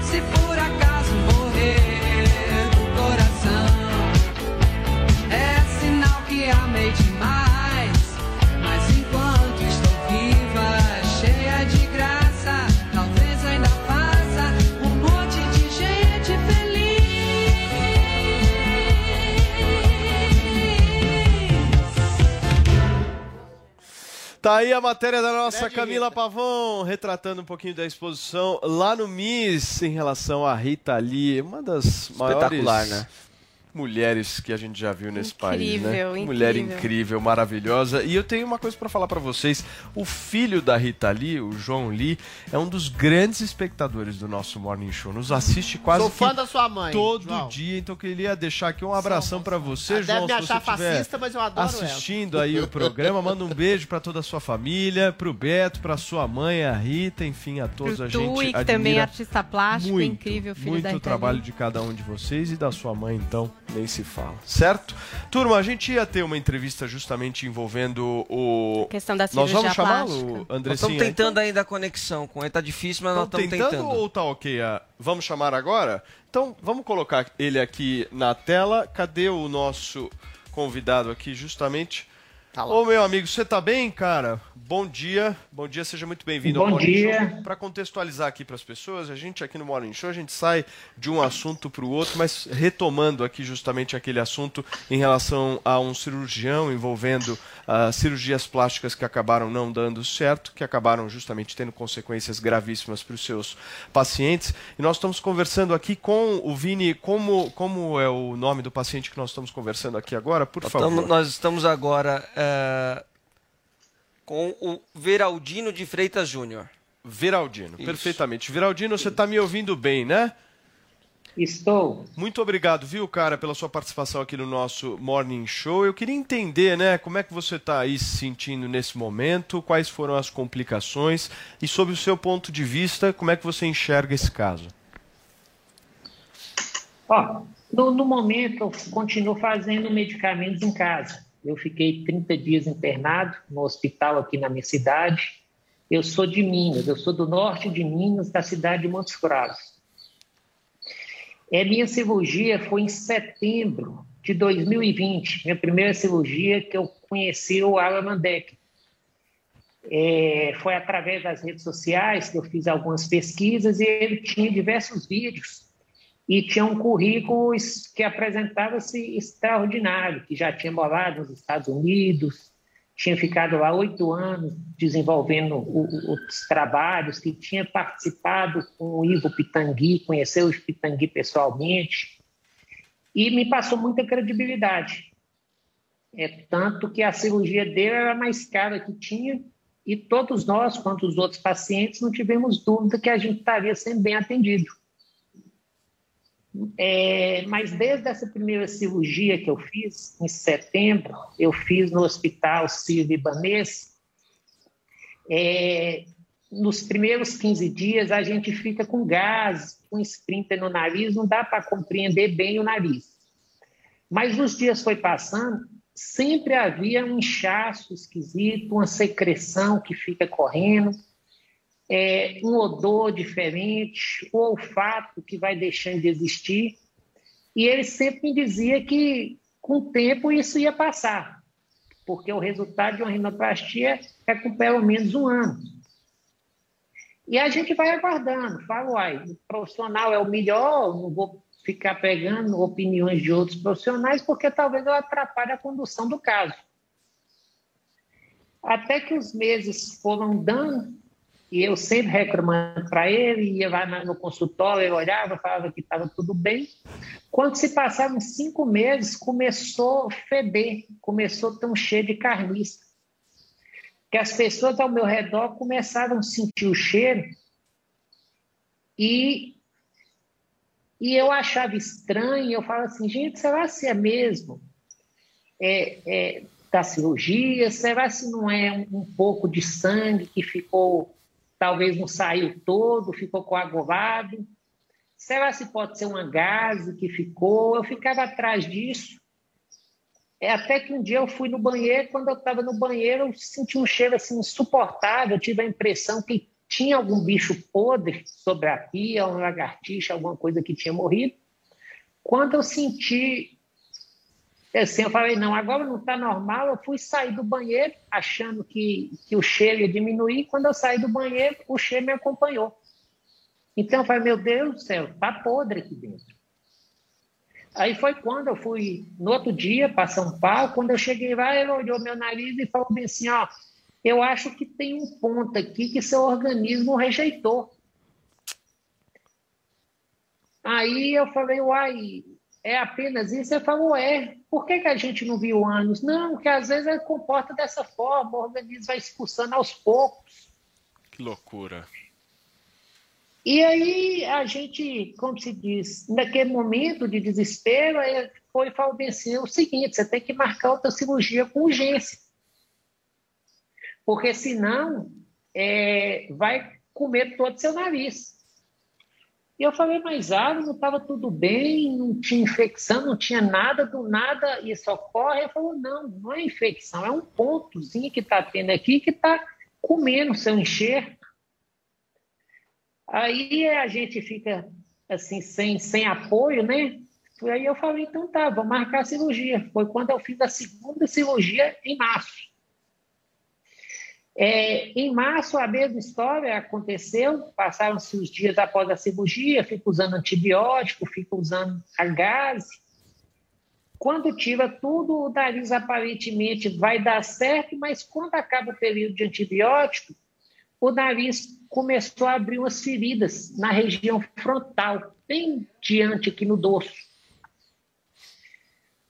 Se por Tá aí a matéria da nossa Camila Rita. Pavon, retratando um pouquinho da exposição lá no MIS em relação a Rita Lee, uma das Espetacular, maiores né? Mulheres que a gente já viu nesse país, né? Incrível, Mulher incrível. incrível, maravilhosa. E eu tenho uma coisa pra falar pra vocês. O filho da Rita Lee, o João Lee, é um dos grandes espectadores do nosso Morning Show. Nos assiste quase Sou fã que da sua mãe, todo João. dia. Então eu queria deixar aqui um abração pra você, Ela João. deve me achar fascista, mas eu adoro ela. assistindo aí o programa, manda um beijo pra toda a sua família, pro Beto, pra sua mãe, a Rita, enfim, a todos a gente Tui, que também é artista plástico, muito, incrível, filho muito da Rita trabalho Lee. de cada um de vocês e da sua mãe, então, nem se fala. Certo? Turma, a gente ia ter uma entrevista justamente envolvendo o. Questão da Nós cirurgia vamos chamá-lo. Andressinha? Nós estamos tentando ainda a conexão com ele, tá difícil, mas nós Estão estamos tentando, tentando. ou tá ok? a- Vamos chamar agora? Então, vamos colocar ele aqui na tela. Cadê o nosso convidado aqui, justamente? Ô, meu amigo, você tá bem, cara? Bom dia. Bom dia, seja muito bem-vindo ao Bom Morning dia. Show. Para contextualizar aqui para as pessoas, a gente aqui no Morning Show, a gente sai de um assunto para o outro, mas retomando aqui justamente aquele assunto em relação a um cirurgião envolvendo ah, cirurgias plásticas que acabaram não dando certo, que acabaram justamente tendo consequências gravíssimas para os seus pacientes. E nós estamos conversando aqui com o Vini, como, como é o nome do paciente que nós estamos conversando aqui agora, por Nós favor. estamos- nós estamos agora eh, com o Veraldino de Freitas Júnior. Veraldino, Isso. perfeitamente. Veraldino, você está me ouvindo bem, né? Estou. Muito obrigado, viu, cara, pela sua participação aqui no nosso Morning Show. Eu queria entender, né, como é que você está aí se sentindo nesse momento, quais foram as complicações e, sob o seu ponto de vista, como é que você enxerga esse caso? Ó, no, no momento, eu continuo fazendo medicamentos em casa. Eu fiquei 30 dias internado no hospital aqui na minha cidade. Eu sou de Minas, eu sou do norte de Minas, da cidade de Montes Claros. É, minha cirurgia foi em setembro de 2020, minha primeira cirurgia que eu conheci o Alan Mandek. É, foi através das redes sociais que eu fiz algumas pesquisas e ele tinha diversos vídeos e tinha um currículo que apresentava-se extraordinário, que já tinha morado nos Estados Unidos, tinha ficado lá oito anos desenvolvendo o- os trabalhos, que tinha participado com o Ivo Pitangui, conheceu o Pitangui pessoalmente, e me passou muita credibilidade. É tanto que a cirurgia dele era a mais cara que tinha, e todos nós, quanto os outros pacientes, não tivemos dúvida que a gente estaria sendo bem atendido. É, mas desde essa primeira cirurgia que eu fiz, em setembro, eu fiz no Hospital Sírio-Libanês. É, nos primeiros 15 dias, a gente fica com gás, com sprinter no nariz, não dá para compreender bem o nariz. Mas os dias foi passando, sempre havia um inchaço esquisito, uma secreção que fica correndo é, um odor diferente, o olfato que vai deixando de existir. E ele sempre me dizia que, com o tempo, isso ia passar, porque o resultado de uma rinoplastia é com pelo menos um ano. E a gente vai aguardando, fala, uai, o profissional é o melhor, não vou ficar pegando opiniões de outros profissionais, porque talvez eu atrapalhe a condução do caso. Até que os meses foram dando, e eu sempre reclamando para ele, ia lá no consultório, ele olhava, falava que estava tudo bem. Quando se passaram cinco meses, começou a feder, começou a ter um cheiro de carniça. Que as pessoas ao meu redor começaram a sentir o cheiro e, e eu achava estranho, eu falava assim, gente, será se é mesmo é, é, da cirurgia? Será se não é um, um pouco de sangue que ficou talvez não saiu todo, ficou coagulado. Será se pode ser uma gase que ficou? Eu ficava atrás disso. É até que um dia eu fui no banheiro, quando eu estava no banheiro, eu senti um cheiro assim insuportável, eu tive a impressão que tinha algum bicho podre sobre a pia, uma lagartixa, alguma coisa que tinha morrido. Quando eu senti assim, eu falei, não, agora não está normal. Eu fui sair do banheiro achando que, que o cheiro ia diminuir. Quando eu saí do banheiro, o cheiro me acompanhou. Então eu falei, meu Deus do céu, está podre aqui dentro. Aí foi quando eu fui, no outro dia, para São Paulo, quando eu cheguei lá, ele olhou meu nariz e falou bem assim, ó, Eu acho que tem um ponto aqui que seu organismo rejeitou. Aí eu falei, uai, é apenas isso? Ele falou, é. Por que, que a gente não viu anos? Não, porque às vezes ele comporta dessa forma, o organismo vai expulsando aos poucos. Que loucura. E aí a gente, como se diz, naquele momento de desespero, foi bem assim, é o seguinte, você tem que marcar outra cirurgia com urgência. Porque senão é, vai comer todo o seu nariz. E eu falei, mas não estava tudo bem, não tinha infecção, não tinha nada, do nada isso ocorre. Ele falou, não, não é infecção, é um pontozinho que está tendo aqui que está comendo seu enxerto. Aí a gente fica assim, sem, sem apoio, né? Aí eu falei, então tá, vou marcar a cirurgia. Foi quando eu fiz a segunda cirurgia em março. É, em março, a mesma história aconteceu, passaram-se os dias após a cirurgia, fico usando antibiótico, fico usando a gás. Quando tira tudo, o nariz aparentemente vai dar certo, mas quando acaba o período de antibiótico, o nariz começou a abrir umas feridas na região frontal, bem diante aqui no dorso.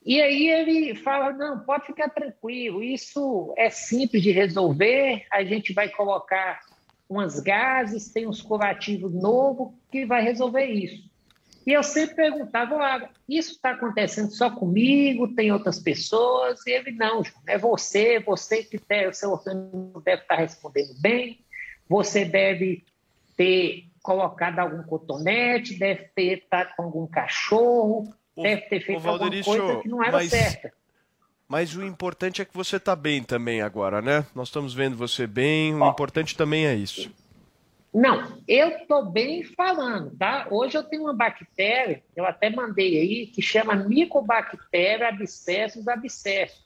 E aí ele fala: não, pode ficar tranquilo, isso é simples de resolver, a gente vai colocar umas gases, tem uns curativos novos que vai resolver isso. E eu sempre perguntava: isso está acontecendo só comigo, tem outras pessoas? E ele: não, é você, você que tem, o seu organismo deve estar respondendo bem, você deve ter colocado algum cotonete, deve ter estado com algum cachorro, deve ter feito alguma coisa que não era mas- certa. Mas o importante é que você está bem também agora, né? Nós estamos vendo você bem, o importante também é isso. Não, eu estou bem falando, tá? Hoje eu tenho uma bactéria, eu até mandei aí, que chama Mycobacteria abscessus abscessus.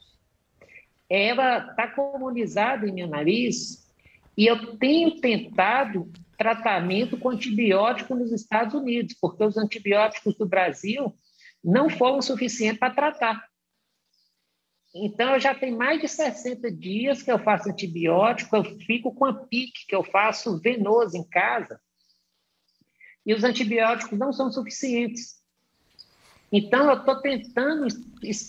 Ela está comunizada em meu nariz e eu tenho tentado tratamento com antibiótico nos Estados Unidos, porque os antibióticos do Brasil não foram suficientes para tratar. Então, eu já tenho mais de 60 dias que eu faço antibiótico, eu fico com a pique, que eu faço venoso em casa, e os antibióticos não são suficientes. Então, eu estou tentando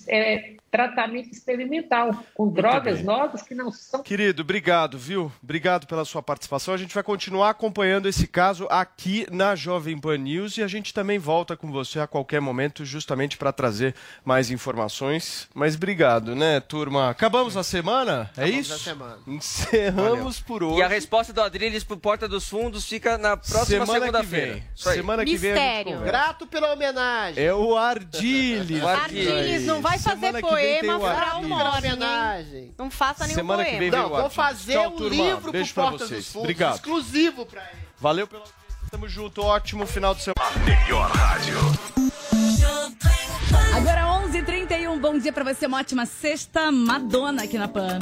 é, tratamento experimental, com drogas bem. novas que não são Querido, obrigado, viu? Obrigado pela sua participação. A gente vai continuar acompanhando esse caso aqui na Jovem Pan News e a gente também volta com você a qualquer momento, justamente para trazer mais informações. Mas obrigado, né, turma? Acabamos a semana? É Acabamos isso? a semana. Encerramos por hoje. E a resposta do Adriles pro Porta dos Fundos fica na próxima Semana que segunda-feira. vem. Semana que vem a gente conversa. Grato pela homenagem. É o Ardiles. [LAUGHS] O Ardiles, não vai fazer que poema o pra um hein? homenagem. Não faça nenhum Semana que poema. vem vem Não, o vou fazer Tchau, um turma. livro Beijo pro pra Porta vocês. dos Fundos, Obrigado. exclusivo para ele. Valeu pela audiência. Tamo junto. Ótimo final de semana. Melhor rádio. Agora 11h31, bom dia pra você, uma ótima sexta Madonna aqui na PAN.